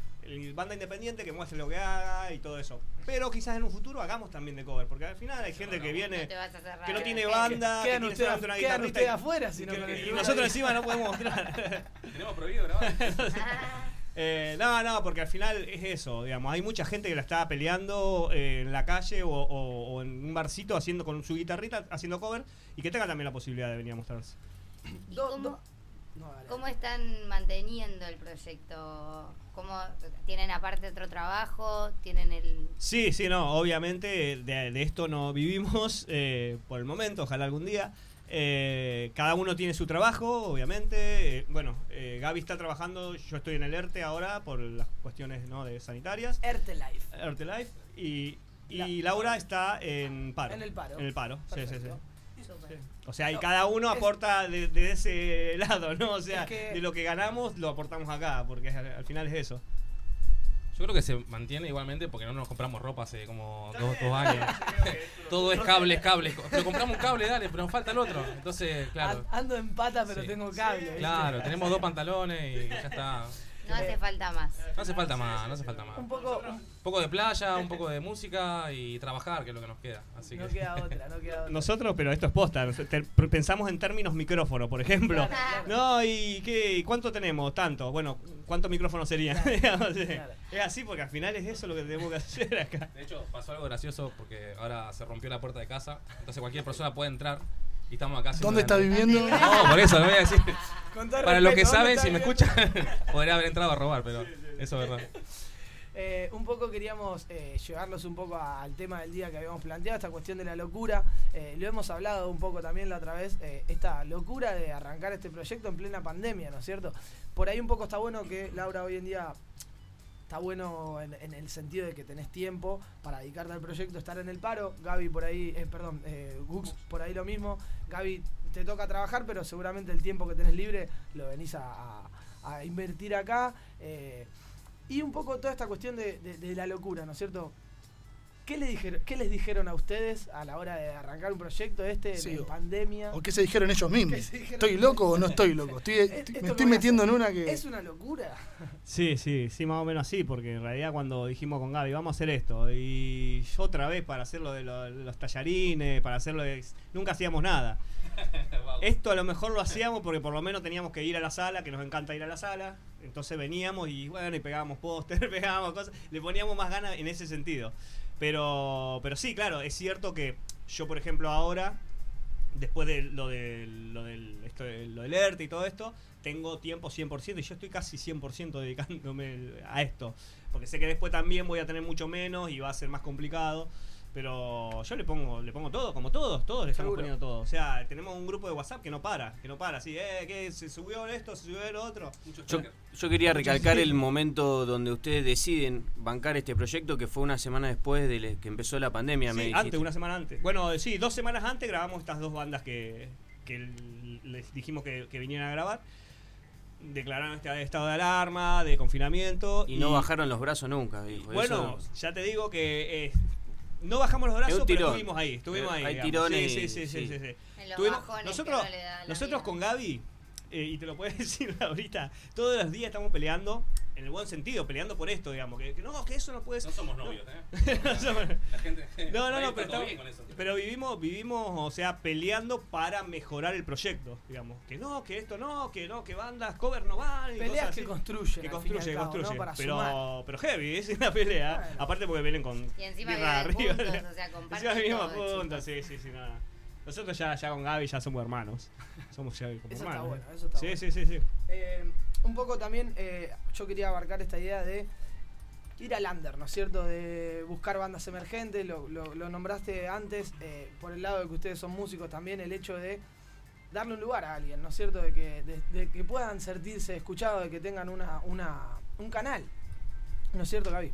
Banda independiente que muestre lo que haga y todo eso. Pero quizás en un futuro hagamos también de cover, porque al final hay gente que viene No que no tiene banda, que Quedan tiene ustedes solamente una quedan guitarrita ustedes y- afuera si no y que- y nosotros encima no podemos mostrar. Tenemos prohibido grabar. Eh, no, no, porque al final es eso, digamos. Hay mucha gente que la está peleando eh, en la calle o, o- o en un barcito haciendo con su guitarrita, haciendo cover, y que tenga también la posibilidad de venir a mostrarse. ¿Y cómo. Cómo están manteniendo el proyecto? ¿Cómo tienen aparte otro trabajo? ¿Tienen el Sí, sí, no, obviamente de, de esto no vivimos eh, por el momento, ojalá algún día. Eh, cada uno tiene su trabajo, obviamente. Eh, bueno, eh, Gaby está trabajando, yo estoy en el ERTE ahora por las cuestiones ¿no? de sanitarias. Erte Life. ERTE Life. Y, y Laura está en paro. En el paro. En el paro, sí, sí, sí. O sea, y cada uno aporta de, de ese lado, ¿no? O sea, Es que- de lo que ganamos lo aportamos acá, porque al, al final es eso. Yo creo que se mantiene igualmente porque no nos compramos ropa hace como dos, dos años. Todo es cables, cables. Pero compramos un cable, dale, pero nos falta el otro. Entonces, claro. An- Ando en pata, pero Sí. tengo cable. Claro, tenemos dos pantalones y ya está. No hace falta más. No hace falta más, no hace falta más. Un poco. Un poco de playa, un poco de música y trabajar, que es lo que nos queda. Así No que... queda otra, no queda otra. Nosotros, pero esto es posta, pensamos en términos micrófono, por ejemplo. No, ¿y qué? ¿Y cuánto tenemos? Tanto. Bueno, ¿cuántos micrófonos serían? Es así porque al final es eso lo que tenemos que hacer acá. De hecho, pasó algo gracioso porque ahora se rompió la puerta de casa. Entonces cualquier persona puede entrar y estamos acá. ¿Dónde está viviendo? No, por eso, no voy a decir. Para los que saben, ¿dónde si me escuchan, podría haber entrado a robar, pero eso es verdad. Eh, un poco queríamos eh, llevarlos un poco a- al tema del día que habíamos planteado, esta cuestión de la locura. Eh, lo hemos hablado un poco también la otra vez, eh, esta locura de arrancar este proyecto en plena pandemia, ¿no es cierto? Por ahí un poco está bueno que Laura hoy en día está bueno en, el sentido de que tenés tiempo para dedicarte al proyecto, estar en el paro. Gaby por ahí, eh, perdón, eh, Gux por ahí lo mismo. Gaby te toca trabajar, pero seguramente el tiempo que tenés libre lo venís a, a- invertir acá. eh, y un poco toda esta cuestión de- de la locura, ¿no es cierto? ¿Qué, le dijeron, ¿Qué les dijeron a ustedes a la hora de arrancar un proyecto este Sí, o- pandemia? ¿O qué se dijeron ellos mismos? ¿Qué se dijeron ¿Estoy loco o no estoy loco? Estoy, ¿Esto me estoy metiendo en hacer una que... Es una locura. Sí, sí, sí, más o menos así, porque en realidad cuando dijimos con Gaby, vamos a hacer esto, y yo otra vez para hacerlo de lo- los tallarines, para hacerlo de... Nunca hacíamos nada. Esto a lo mejor lo hacíamos porque por lo menos teníamos que ir a la sala, que nos encanta ir a la sala. Entonces veníamos y bueno, y pegábamos póster, pegábamos cosas, le poníamos más ganas en ese sentido. Pero, pero sí, claro, es cierto que yo, por ejemplo, ahora, después de lo, de, lo, del, esto, lo del ERTE y todo esto, tengo tiempo 100% y yo estoy casi 100% dedicándome a esto. Porque sé que después también voy a tener mucho menos y va a ser más complicado. Pero yo le pongo, le pongo todo, como todos, todos le estamos Seguro. poniendo todo. O sea, tenemos un grupo de WhatsApp que no para, que no para, así, eh, que se subió esto, se subió lo otro. Yo, yo quería recalcar el momento donde ustedes deciden bancar este proyecto, que fue una semana después de que empezó la pandemia, me dijiste. antes, una semana antes. Bueno, sí, dos semanas antes grabamos estas dos bandas que, les dijimos que, que vinieran a grabar. Declararon este estado de alarma, de confinamiento. Y no bajaron los brazos nunca, dijo. Bueno, Eso- ya te digo que eh, no bajamos los brazos, pero estuvimos ahí. Estuvimos ahí. hay tirones Sí, y- sí, sí, sí, sí. sí, sí. En los Tuvimos- bajones que nosotros no le da la nosotros vida. con Gaby, eh, y te lo puedes decir ahorita, todos los días estamos peleando, en el buen sentido, peleando por esto, digamos. Que, que no, que eso no puede ser. No somos novios, ¿eh? No somos- La gente. no, no, no, está pero, estamos- bien con eso. pero vivimos, vivimos, o sea, peleando para mejorar el proyecto, digamos. Que no, que esto no, que no, que bandas, cover no van. y Peleas cosas que así. construyen, Que al construye, fin y al cabo, construye. ¿no? Para pero, sumar. pero heavy, es una pelea. Aparte porque vienen con Y encima arriba. puntos, o sea, comparten Encima misma todo, punta, sí, sí, sí, nada. Nosotros ya, ya con Gaby ya somos hermanos. Somos ya como Eso está hermanos. bueno, eso está sí, bueno. sí, sí, sí. Eh, un poco también eh, yo quería abarcar esta idea de ir al under, ¿no es cierto? De buscar bandas emergentes, lo, lo- lo nombraste antes, eh, por el lado de que ustedes son músicos también, el hecho de darle un lugar a alguien, ¿no es cierto? De que, de, que puedan sentirse escuchados, de que tengan una, una, un canal, ¿no es cierto, Gaby?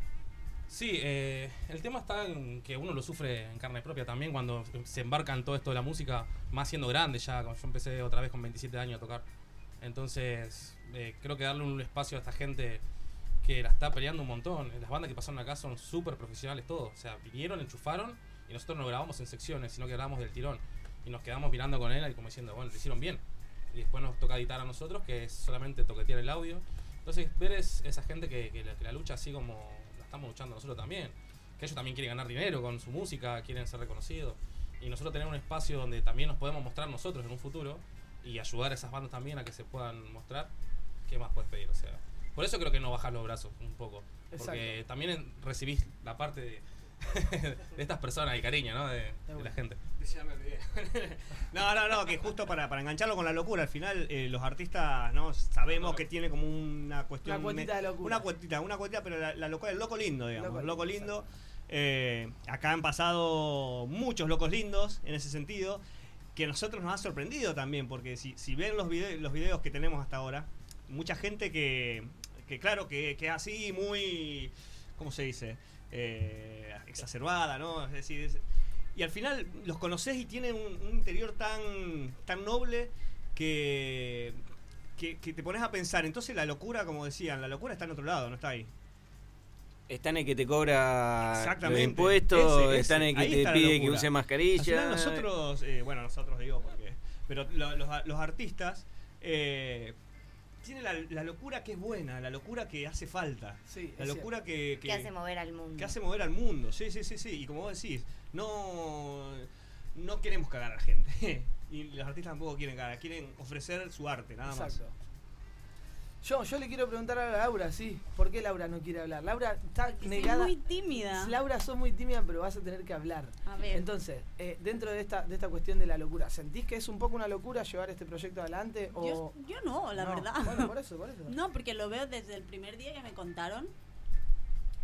Sí, eh, el tema está en que uno lo sufre en carne propia también cuando se embarca en todo esto de la música, más siendo grande ya. Yo empecé otra vez con 27 años a tocar. Entonces, eh, creo que darle un espacio a esta gente que la está peleando un montón. Las bandas que pasaron acá son súper profesionales todos. O sea, vinieron, enchufaron y nosotros no grabamos en secciones, sino que grabamos del tirón. Y nos quedamos mirando con él y como diciendo, bueno, lo hicieron bien. Y después nos toca editar a nosotros, que es solamente toquetear el audio. Entonces, ver es esa gente que, que la, que la lucha así como la estamos luchando nosotros también. Que ellos también quieren ganar dinero con su música, quieren ser reconocidos. Y nosotros tener un espacio donde también nos podemos mostrar nosotros en un futuro y ayudar a esas bandas también a que se puedan mostrar. ¿Qué más puedes pedir? O sea, por eso creo que no bajar los brazos un poco. Porque Exacto. también recibís la parte de, de estas personas, el cariño, ¿no? De, de la gente. Ya me olvidé. no, no, no, que justo para, para engancharlo con la locura, al final eh, los artistas no sabemos que tiene como una cuestión. Una cuotita de locura. Una cuotita, una cuotita, pero la, la locura, el loco lindo, digamos. Loco Loco, lindo, lindo. Eh, acá han pasado muchos locos lindos en ese sentido, que a nosotros nos ha sorprendido también, porque si, si ven los, vide- los videos que tenemos hasta ahora, mucha gente que, que claro, que, que es así muy, ¿cómo se dice? Eh, exacerbada, ¿no? Es decir, es- y al final los conoces y tienen un, un interior tan, tan noble que, que, que te pones a pensar. Entonces la locura, como decían, la locura está en otro lado, no está ahí. Está en el que te cobra los impuestos, Ese, está en el que Ahí te pide que use Al mascarilla. final nosotros, eh, bueno, nosotros digo porque. Pero lo- los, los artistas eh, tienen la, la locura que es buena, la locura que hace falta. Sí, la locura que, Que hace mover al mundo. que hace mover al mundo. Sí, sí, sí, sí. Y como vos decís, no, no queremos cagar a la gente. y los artistas tampoco quieren cagar, quieren ofrecer su arte, nada Exacto. más. Yo, yo le quiero preguntar a Laura, sí. ¿Por qué Laura no quiere hablar? Laura está negada. muy tímida. Laura, sos muy tímida, pero vas a tener que hablar. A ver. Entonces, eh, dentro de esta, de esta cuestión de la locura, ¿sentís que es un poco una locura llevar este proyecto adelante? O... Yo, yo no, la No, verdad. bueno, por eso, por eso. No, porque lo veo desde el primer día que me contaron.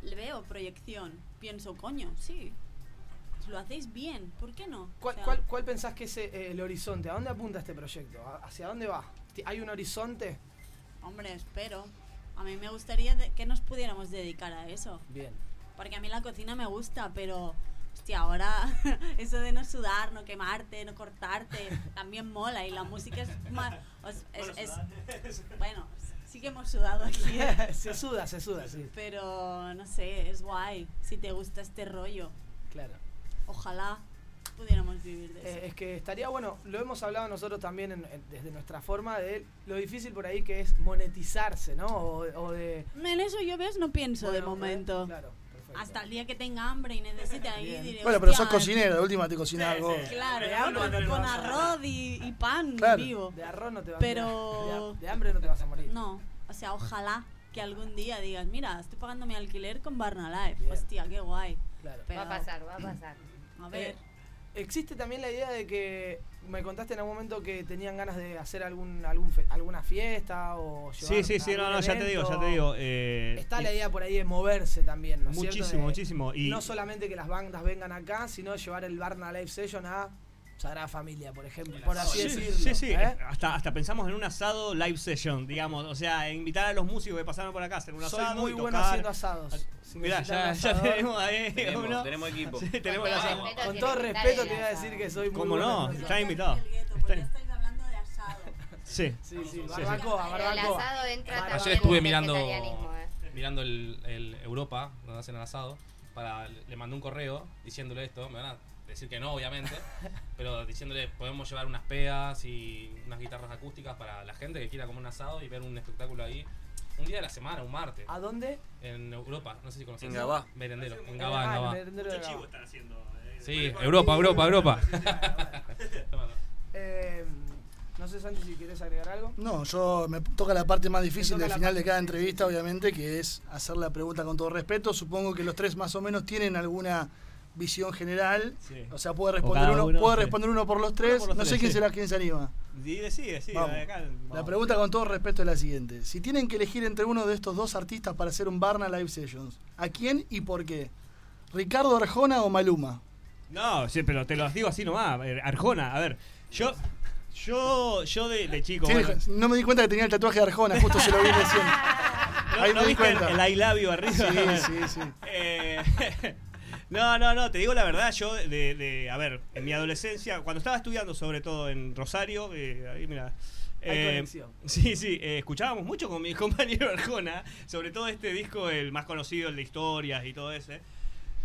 Le veo proyección. Pienso, coño, sí. Lo hacéis bien, ¿por qué no? ¿Cuál, O sea, cuál, cuál pensás que es eh, el horizonte? ¿A dónde apunta este proyecto? ¿A- ¿Hacia dónde va? ¿Ti- ¿Hay un horizonte? Hombre, espero. A mí me gustaría que nos pudiéramos dedicar a eso. Bien. Porque a mí la cocina me gusta, pero hostia, ahora eso de no sudar, no quemarte, no cortarte, también mola. Y la música es más. os- es- es- bueno, sí que hemos sudado aquí. ¿eh? se suda, se suda, sí. Pero no sé, es guay. Si te gusta este rollo, Claro. ojalá pudiéramos vivir de eso. Eh, es que estaría bueno, lo hemos hablado nosotros también en- en- desde nuestra forma de lo difícil por ahí que es monetizarse, ¿no? O, o de... En eso yo ves, no pienso de momento. eh, claro, perfecto. Hasta el día que tenga hambre y necesite ahí diré, Bueno, pero sos "Hostia, cocinera, de última te cocina algo. Claro, De ¿no? hambre con, no a arroz y, y pan Claro. vivo. De arroz no te vas Pero- De, de hambre no te vas a morir. No, o sea, ojalá que algún día digas, mira, estoy pagando mi alquiler con Barna Life. Bien. Hostia, qué guay. Claro. Pero- Va a pasar, va a pasar. A ver. Eh, existe también la idea de que me contaste en algún momento que tenían ganas de hacer algún, algún fe- alguna fiesta o Sí, sí, sí, no, no, ya te digo, ya te digo. eh, Está la idea por ahí de moverse también, ¿no? Muchísimo, De muchísimo. Y No solamente que las bandas vengan acá, sino llevar el Barna Live Session a Sagrada Familia, por ejemplo, por así sí, decirlo. sí, sí. ¿eh? Hasta, hasta pensamos en un asado live session, digamos. O sea, invitar a los músicos que pasaron por acá a hacer un Soy asado. muy y bueno haciendo asados. Si Mirá, ya, tenemos ahí Tenemos, uno. tenemos equipo. Sí, tenemos el Con todo asado. respeto, Con todo te voy a decir que soy muy ¿Cómo bueno no? haciendo Está asados. invitado. Porque Está- estáis hablando de asado. Sí. Sí, sí, sí. barbacoa, El barbacoa. asado entra Ayer estuve el mirando, eh. mirando el, el Europa, donde hacen el asado, para, le mandé un correo diciéndole esto, me van a decir que no, obviamente, pero diciéndole, podemos llevar unas peas y unas guitarras acústicas para la gente que quiera comer un asado y ver un espectáculo ahí, un día de la semana, un martes, ¿A dónde? en Europa, no sé si conocen. En Gabá. Merendero, en Ah, Gabá, en Gabá. merendero de Mucho chivo Gabá. están haciendo. eh. Sí, Europa, Europa, Europa. Eh, no sé, Santi, si quieres agregar algo. No, yo me toca la parte más difícil del final de cada entrevista, obviamente, que es hacer la pregunta con todo respeto. Supongo que los tres más o menos tienen alguna visión general. Sí. O sea, puede responder uno, uno, puede sí. responder uno por los tres. por los no sé quién sí. será quién se anima. Decide, sí, Vamos. La pregunta con todo respeto es la siguiente. Si tienen que elegir entre uno de estos dos artistas para hacer un Barna Live Sessions, ¿a quién y por qué? ¿Ricardo Arjona o Maluma? No, sí, pero te lo digo así nomás. eh, Arjona, a ver, yo. Yo, yo de, de chico. Sí, bueno, no me di cuenta que tenía el tatuaje de Arjona, justo se lo vi recién. ¿no, Ahí no me di viste el, cuenta. el I love you arriba? Sí, sí, sí. Eh, no, no, no, te digo la verdad, yo de, de- a ver, en mi adolescencia, cuando estaba estudiando sobre todo en Rosario, eh, ahí mira. Conexión. sí, sí, eh, escuchábamos mucho con mi compañero Arjona, sobre todo este disco, el más conocido, el de historias y todo ese.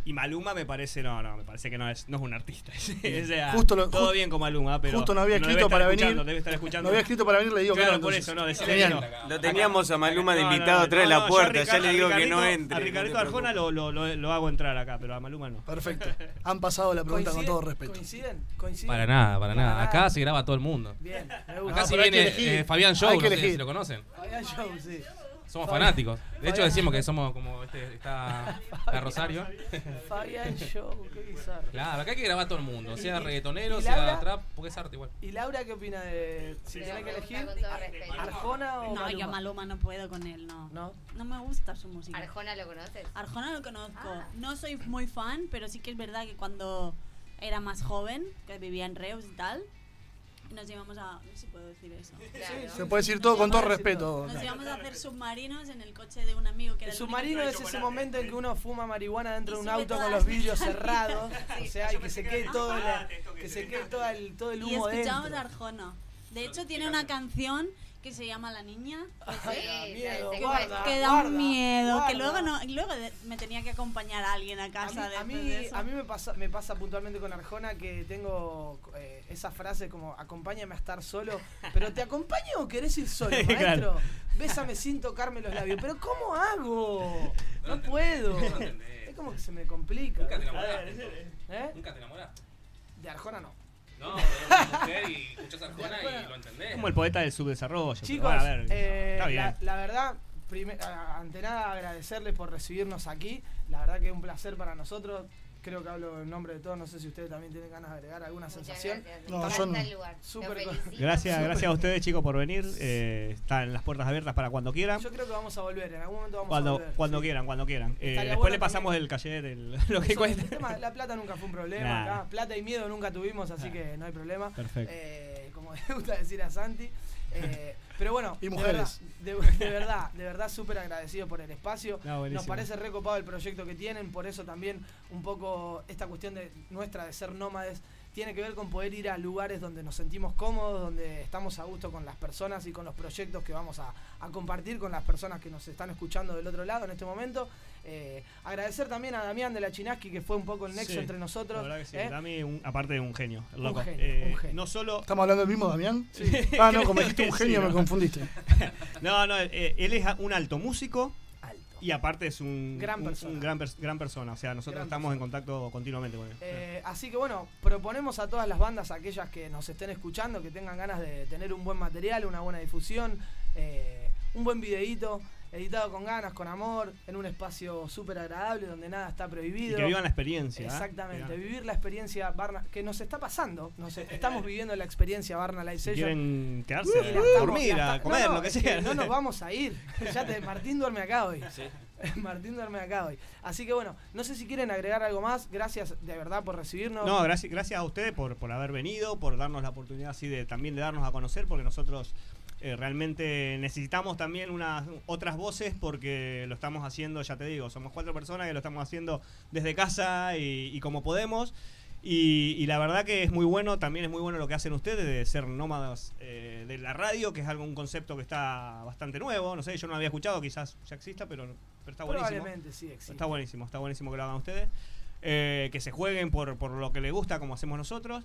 Y Maluma me parece, no, no, me parece que no es, no es un artista. o sea, Justo lo- todo bien con Maluma, pero justo no había escrito para venir. Debe estar escuchando. No había escrito para venir, le digo Claro, claro, por entonces. eso, no, decirle que no. Lo teníamos a Maluma de No, no, invitado no, atrás de no, la no, puerta. Ya le digo que no entre. A no te Ricardito Arjona lo, lo, lo, lo hago entrar acá, pero a Maluma no. Perfecto. Han pasado la pregunta con todo respeto. ¿Coinciden? ¿Coinciden? Para nada, para nada. Acá se graba todo el mundo. Bien, me gusta. Acá No, si que viene eh, Fabián Show, no que sé si lo conocen. Fabián Show, sí. Somos Fabián- fanáticos. De hecho decimos que somos como este está, está Rosario. Fabián Show, qué bizarro. Claro, acá hay que grabar todo el mundo, sea Y- reggaetonero, y sea Laura- trap, porque es arte igual. ¿Y Laura qué opina de si tiene que elegir? ¿Arjona o No, Maluma? yo Maluma no puedo con él, no. ¿No? No me gusta su música. ¿Arjona lo conoces? Arjona lo conozco. Ah. No soy muy fan, pero sí que es verdad que cuando era más joven, que vivía en Reus y tal, nos íbamos a... No sé si puedo decir eso. Se puede decir todo con todo respeto. Nos íbamos a hacer submarinos en el coche de un amigo que era El el submarino es ese momento en que uno fuma marihuana dentro de un Y auto con los vidrios cerrados, Sí. o sea, y que se quede todo el, que se quede todo el, todo el Y humo escuchábamos dentro. a Arjona. De hecho, tiene una canción que se llama La Niña. Ay, da miedo, que, guarda, que da guarda, un miedo. Que luego, no, y luego me tenía que acompañar a alguien a A mí, casa a mí, de eso. a mí me, pasa, me pasa puntualmente con Arjona que tengo eh, esa frase como acompáñame a estar solo, pero ¿te acompaño o querés ir solo, maestro? Claro. Bésame sin tocarme los labios, pero ¿cómo hago? No puedo. Es como que se me complica. Nunca te enamoraste. ¿Eh? Nunca te enamoraste. De Arjona no. No, pero una mujer y escuchás Arjona y lo entendés. Como el poeta del subdesarrollo. pero Chicos, bueno, a ver, eh, está bien. la, la verdad, prime- ante nada agradecerles por recibirnos aquí. La verdad que es un placer para nosotros. Creo que hablo en nombre de todos. No sé si ustedes también tienen ganas de agregar alguna sensación. gracias. No, Me yo no. el lugar. Felicito. Gracias, gracias a ustedes chicos por venir. Eh, están las puertas abiertas para cuando quieran. Yo creo que vamos a volver. En algún momento vamos a Cuando, volver. cuando sí. quieran, cuando quieran. Eh, después bueno le pasamos también. el calle del lo que Eso, cuesta. el tema, la plata nunca fue un problema Nah. acá. Plata y miedo nunca tuvimos, así Nah. que no hay problema. Perfecto. Eh, como le gusta decir a Santi. Pero bueno, Y de verdad, de, de verdad, de verdad súper agradecido por el espacio. No. Nos parece recopado el proyecto que tienen, por eso también un poco esta cuestión de nuestra de ser nómades tiene que ver con poder ir a lugares donde nos sentimos cómodos, donde estamos a gusto con las personas y con los proyectos que vamos a, a compartir con las personas que nos están escuchando del otro lado en este momento. Eh, agradecer también a Damián de la Chinaski, que fue un poco el nexo Sí, entre nosotros. La verdad que sí. ¿eh? Dami, un- aparte de un genio. el Un loco. genio, Eh, un genio. No solo. ¿Estamos hablando del mismo, Damián? Sí. Ah, no, como dijiste un genio sí, me ¿no? confundiste. No, no, eh, él es un alto músico. Alto. Y aparte es un Gran persona. un gran, pers- gran persona. O sea, nosotros Gran estamos en contacto continuamente con él. Eh, así que bueno, proponemos a todas las bandas, aquellas que nos estén escuchando, que tengan ganas de tener un buen material, una buena difusión, eh, un buen videíto, editado con ganas, con amor, en un espacio súper agradable donde nada está Y prohibido. que vivan la experiencia. ¿eh? Exactamente, vivir la experiencia Barna, que nos está pasando, nos estamos viviendo la experiencia Barna Live Si Session. quieren quedarse, estamos- dormir, a comer, no, no, lo que sea. no nos vamos a ir. Ya te, Martín duerme acá hoy. Martín duerme acá hoy. Así que bueno, no sé si quieren agregar algo más. Gracias de verdad por recibirnos. No, gracias, gracias a ustedes por, por haber venido, por darnos la oportunidad así de también de darnos a conocer, porque nosotros eh, realmente necesitamos también unas otras voces porque lo estamos haciendo, ya te digo, somos cuatro personas que lo estamos haciendo desde casa y, y como podemos. Y, y la verdad que es muy bueno, también es muy bueno lo que hacen ustedes de ser nómadas eh, de la radio, que es algo un concepto que está bastante nuevo. No sé, yo no lo había escuchado, quizás ya exista, pero, pero está buenísimo. Probablemente sí existe. Está buenísimo, está buenísimo que lo hagan ustedes. Eh, que se jueguen por, por lo que les gusta, como hacemos nosotros.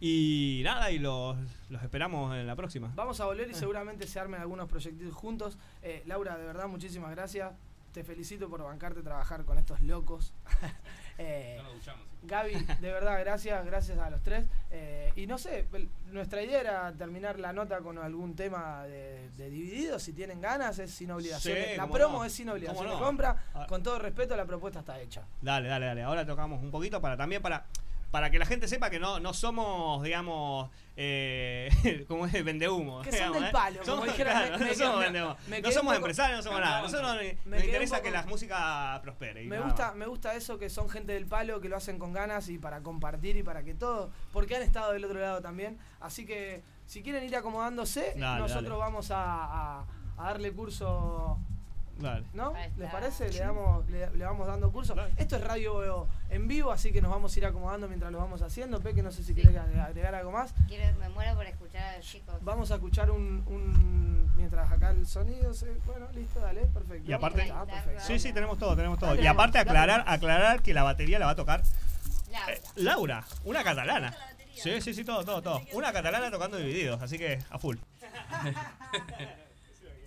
Y nada, y los, los esperamos en la próxima. Vamos a volver y seguramente se armen algunos proyectos juntos. Eh, Laura, de verdad, muchísimas gracias. Te felicito por bancarte a trabajar con estos locos. Eh, No nos duchamos. Gaby, de verdad, gracias, gracias a los tres. Eh, y no sé, nuestra idea era terminar la nota con algún tema de, de divididos, si tienen ganas, es sin obligaciones. Sí, la promo no. es sin obligación de no. compra. Ah. Con todo respeto, la propuesta está hecha. Dale, dale, dale. Ahora tocamos un poquito para también para para que la gente sepa que no, no somos, digamos, eh, como es vendehumo. Que son del ¿eh? palo, como Somos, dijera, claro, me- no me somos vendehumo. No somos poco- empresarios, no somos nada. Nosotros nos, Me nos interesa que la música prospere. y Me nada gusta, me gusta eso que son gente del palo, que lo hacen con ganas y para compartir y para que todo, porque han estado del otro lado también. Así que si quieren ir acomodándose, Dale, nosotros dale. vamos a, a- a darle curso, Dale. ¿no? ¿Les parece? Le, damos, le, le vamos dando curso. Esto es radio en vivo, así que nos vamos a ir acomodando mientras lo vamos haciendo. Peque, no sé si querés agregar- agregar algo más. Quiero, me muero por escuchar a los chicos. Vamos a escuchar un, un- mientras acá el sonido se, bueno, listo, dale, perfecto. Y aparte, Ah, perfecto. sí, sí, tenemos todo, tenemos todo. Dale, Y aparte aclarar, aclarar que la batería la va a tocar Laura. eh, Laura, una catalana. Sí, sí, sí, todo, todo, todo. Una catalana tocando divididos, así que a full.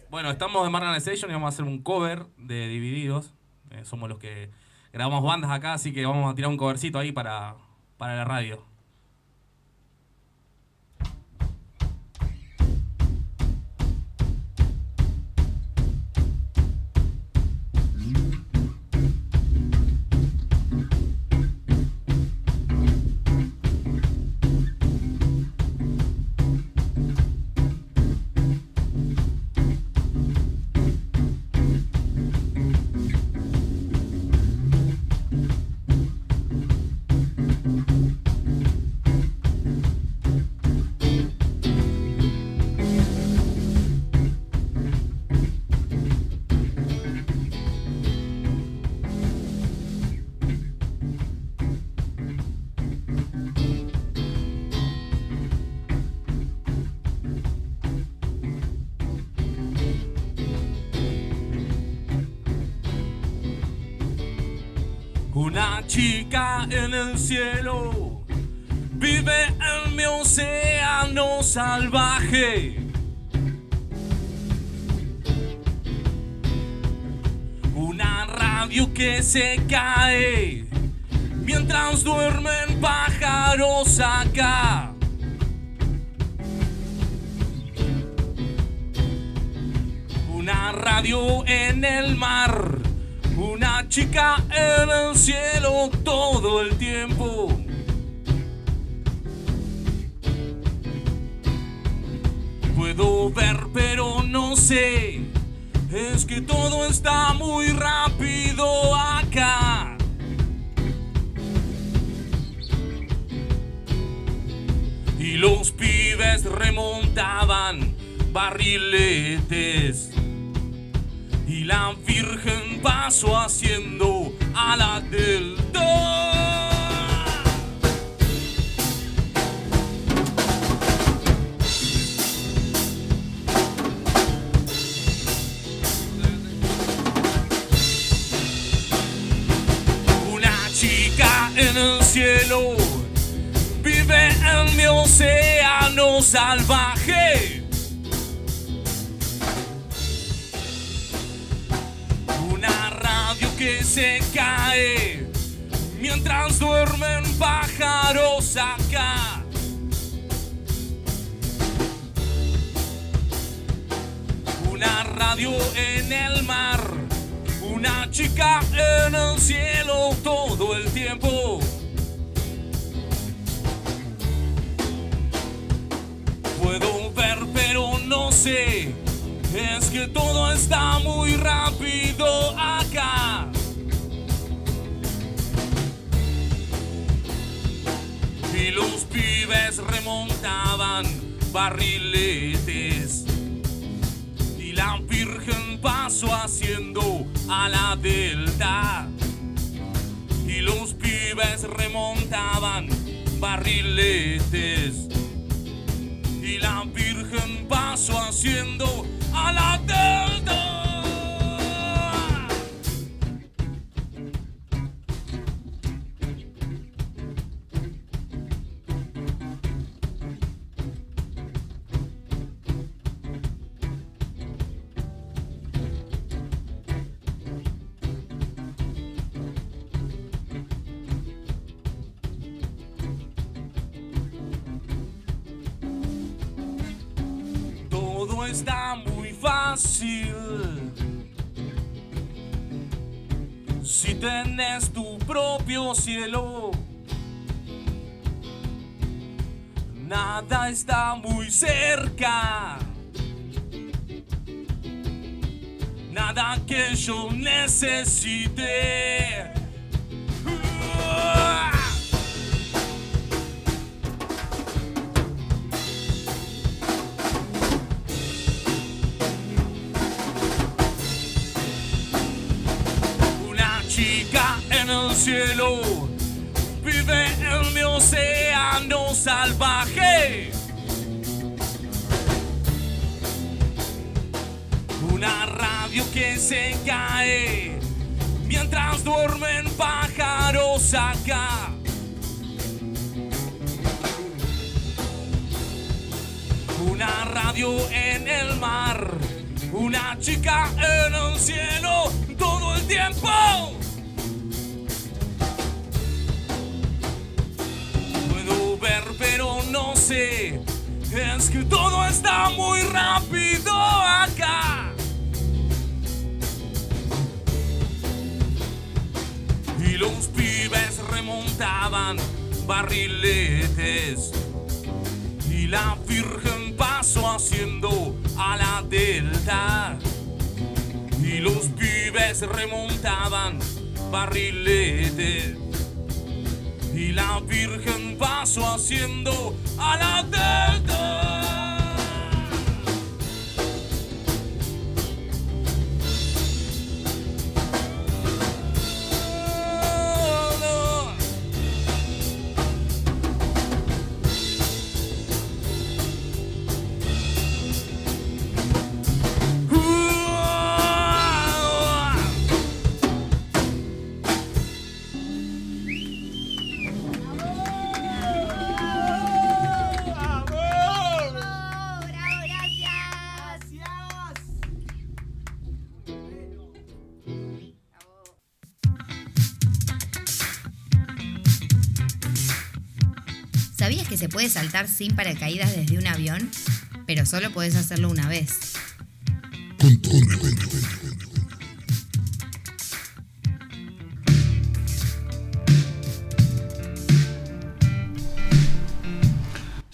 Bueno, estamos en Marlon Station y vamos a hacer un cover de Divididos. Eh, somos los que grabamos bandas acá, así que vamos a tirar un covercito ahí para, para la radio. En el cielo vive en mi océano salvaje. Una radio que se cae mientras duermen pájaros acá. Una radio en el mar, una chica en el cielo todo el tiempo. Puedo ver pero no sé, es que todo está muy rápido acá. Y los pibes remontaban barriletes. Y la Virgen pasó haciendo a la del Una chica en el cielo vive en mi océano salvaje. Que se cae mientras duermen pájaros acá. Una radio en el mar, una chica en el cielo todo el tiempo. Puedo ver pero no sé, es que todo está muy rápido pibes remontaban barriletes. Y la Virgen pasó haciendo a la delta. Y los pibes remontaban barriletes. Y la Virgen pasó haciendo a la delta. Nada está muy cerca. Nada que yo necesite. Océano salvaje. Una radio que se cae mientras duermen pájaros acá. Una radio en el mar, una chica en el cielo todo el tiempo. Pero no sé, es que todo está muy rápido acá. Y los pibes remontaban barriletes. Y la Virgen pasó haciendo a la delta. Y los pibes remontaban barriletes. Y la Virgen pasó haciendo a la delta. Saltar sin paracaídas desde un avión? Pero solo podés hacerlo una vez.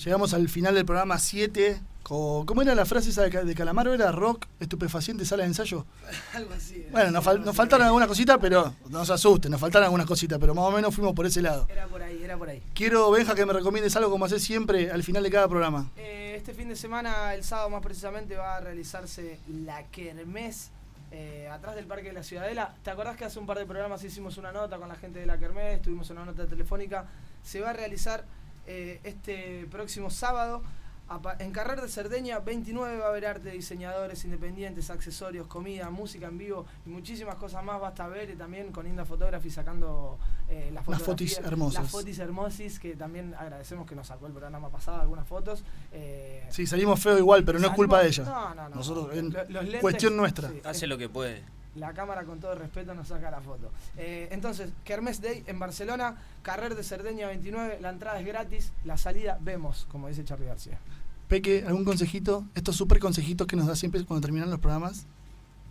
Llegamos al final del programa 7. ¿Cómo era la frase esa de Calamaro? ¿Era rock, estupefaciente, sala de ensayo? Algo así. era. Bueno, nos, fal- nos faltaron algunas cositas, pero no se asusten, nos faltaron algunas cositas, pero más o menos fuimos por ese lado. Era por ahí, era por ahí. Quiero, Benja, que me recomiendes algo como haces siempre al final de cada programa. Eh, este fin de semana, el sábado más precisamente, va a realizarse la Kermés eh, atrás del Parque de la Ciudadela. ¿Te acordás que hace un par de programas hicimos una nota con la gente de la Kermés? Tuvimos una nota telefónica. Se va a realizar eh, este próximo sábado. A pa- En Carrer de Cerdeña 29 va a haber arte, diseñadores independientes, accesorios, comida, música en vivo y muchísimas cosas más. Basta ver eh, también con Inda Photography sacando eh, las Las fotis hermosas. Las fotis hermosis que también agradecemos que nos sacó el programa pasado algunas fotos. Eh, Sí, salimos feo igual, pero no es culpa de ella. No, no, no. Nosotros, en Lo- los lentes- cuestión nuestra. sí, Hace lo que puede. La cámara con todo respeto nos saca la foto. Eh, entonces, Kermés Day en Barcelona, Carrer de Cerdeña 29, la entrada es gratis, la salida vemos, como dice Charlie García. Peque, ¿algún consejito? Estos súper consejitos que nos da siempre cuando terminan los programas.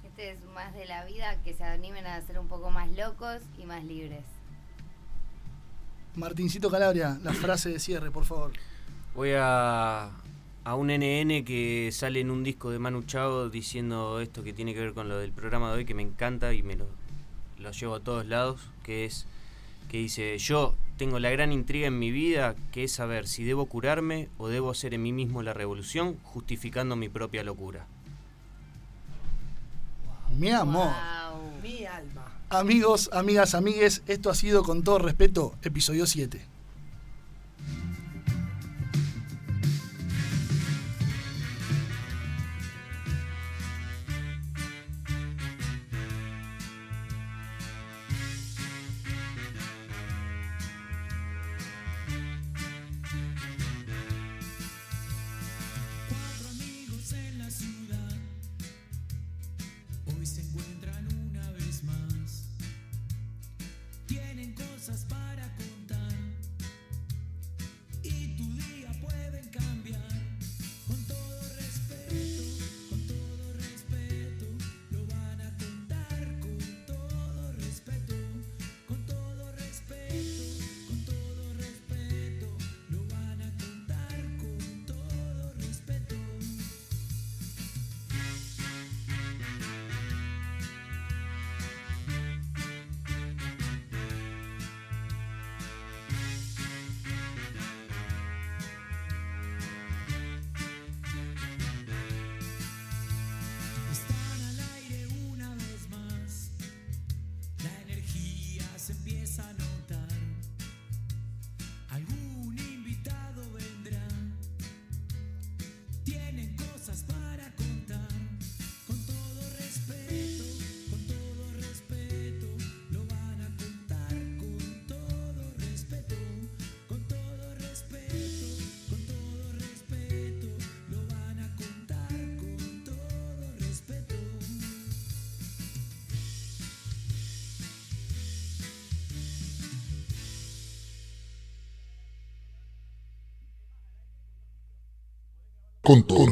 Este es más de la vida, que se animen a ser un poco más locos y más libres. Martincito Calabria, la frase de cierre, por favor. Voy a, a un NN que sale en un disco de Manu Chao diciendo esto que tiene que ver con lo del programa de hoy, que me encanta y me lo, lo llevo a todos lados, que es que dice, yo tengo la gran intriga en mi vida, que es saber si debo curarme o debo hacer en mí mismo la revolución, justificando mi propia locura. Mi amor. Mi alma. Amigos, amigas, amigues, esto ha sido con todo respeto, episodio 7. Con todo.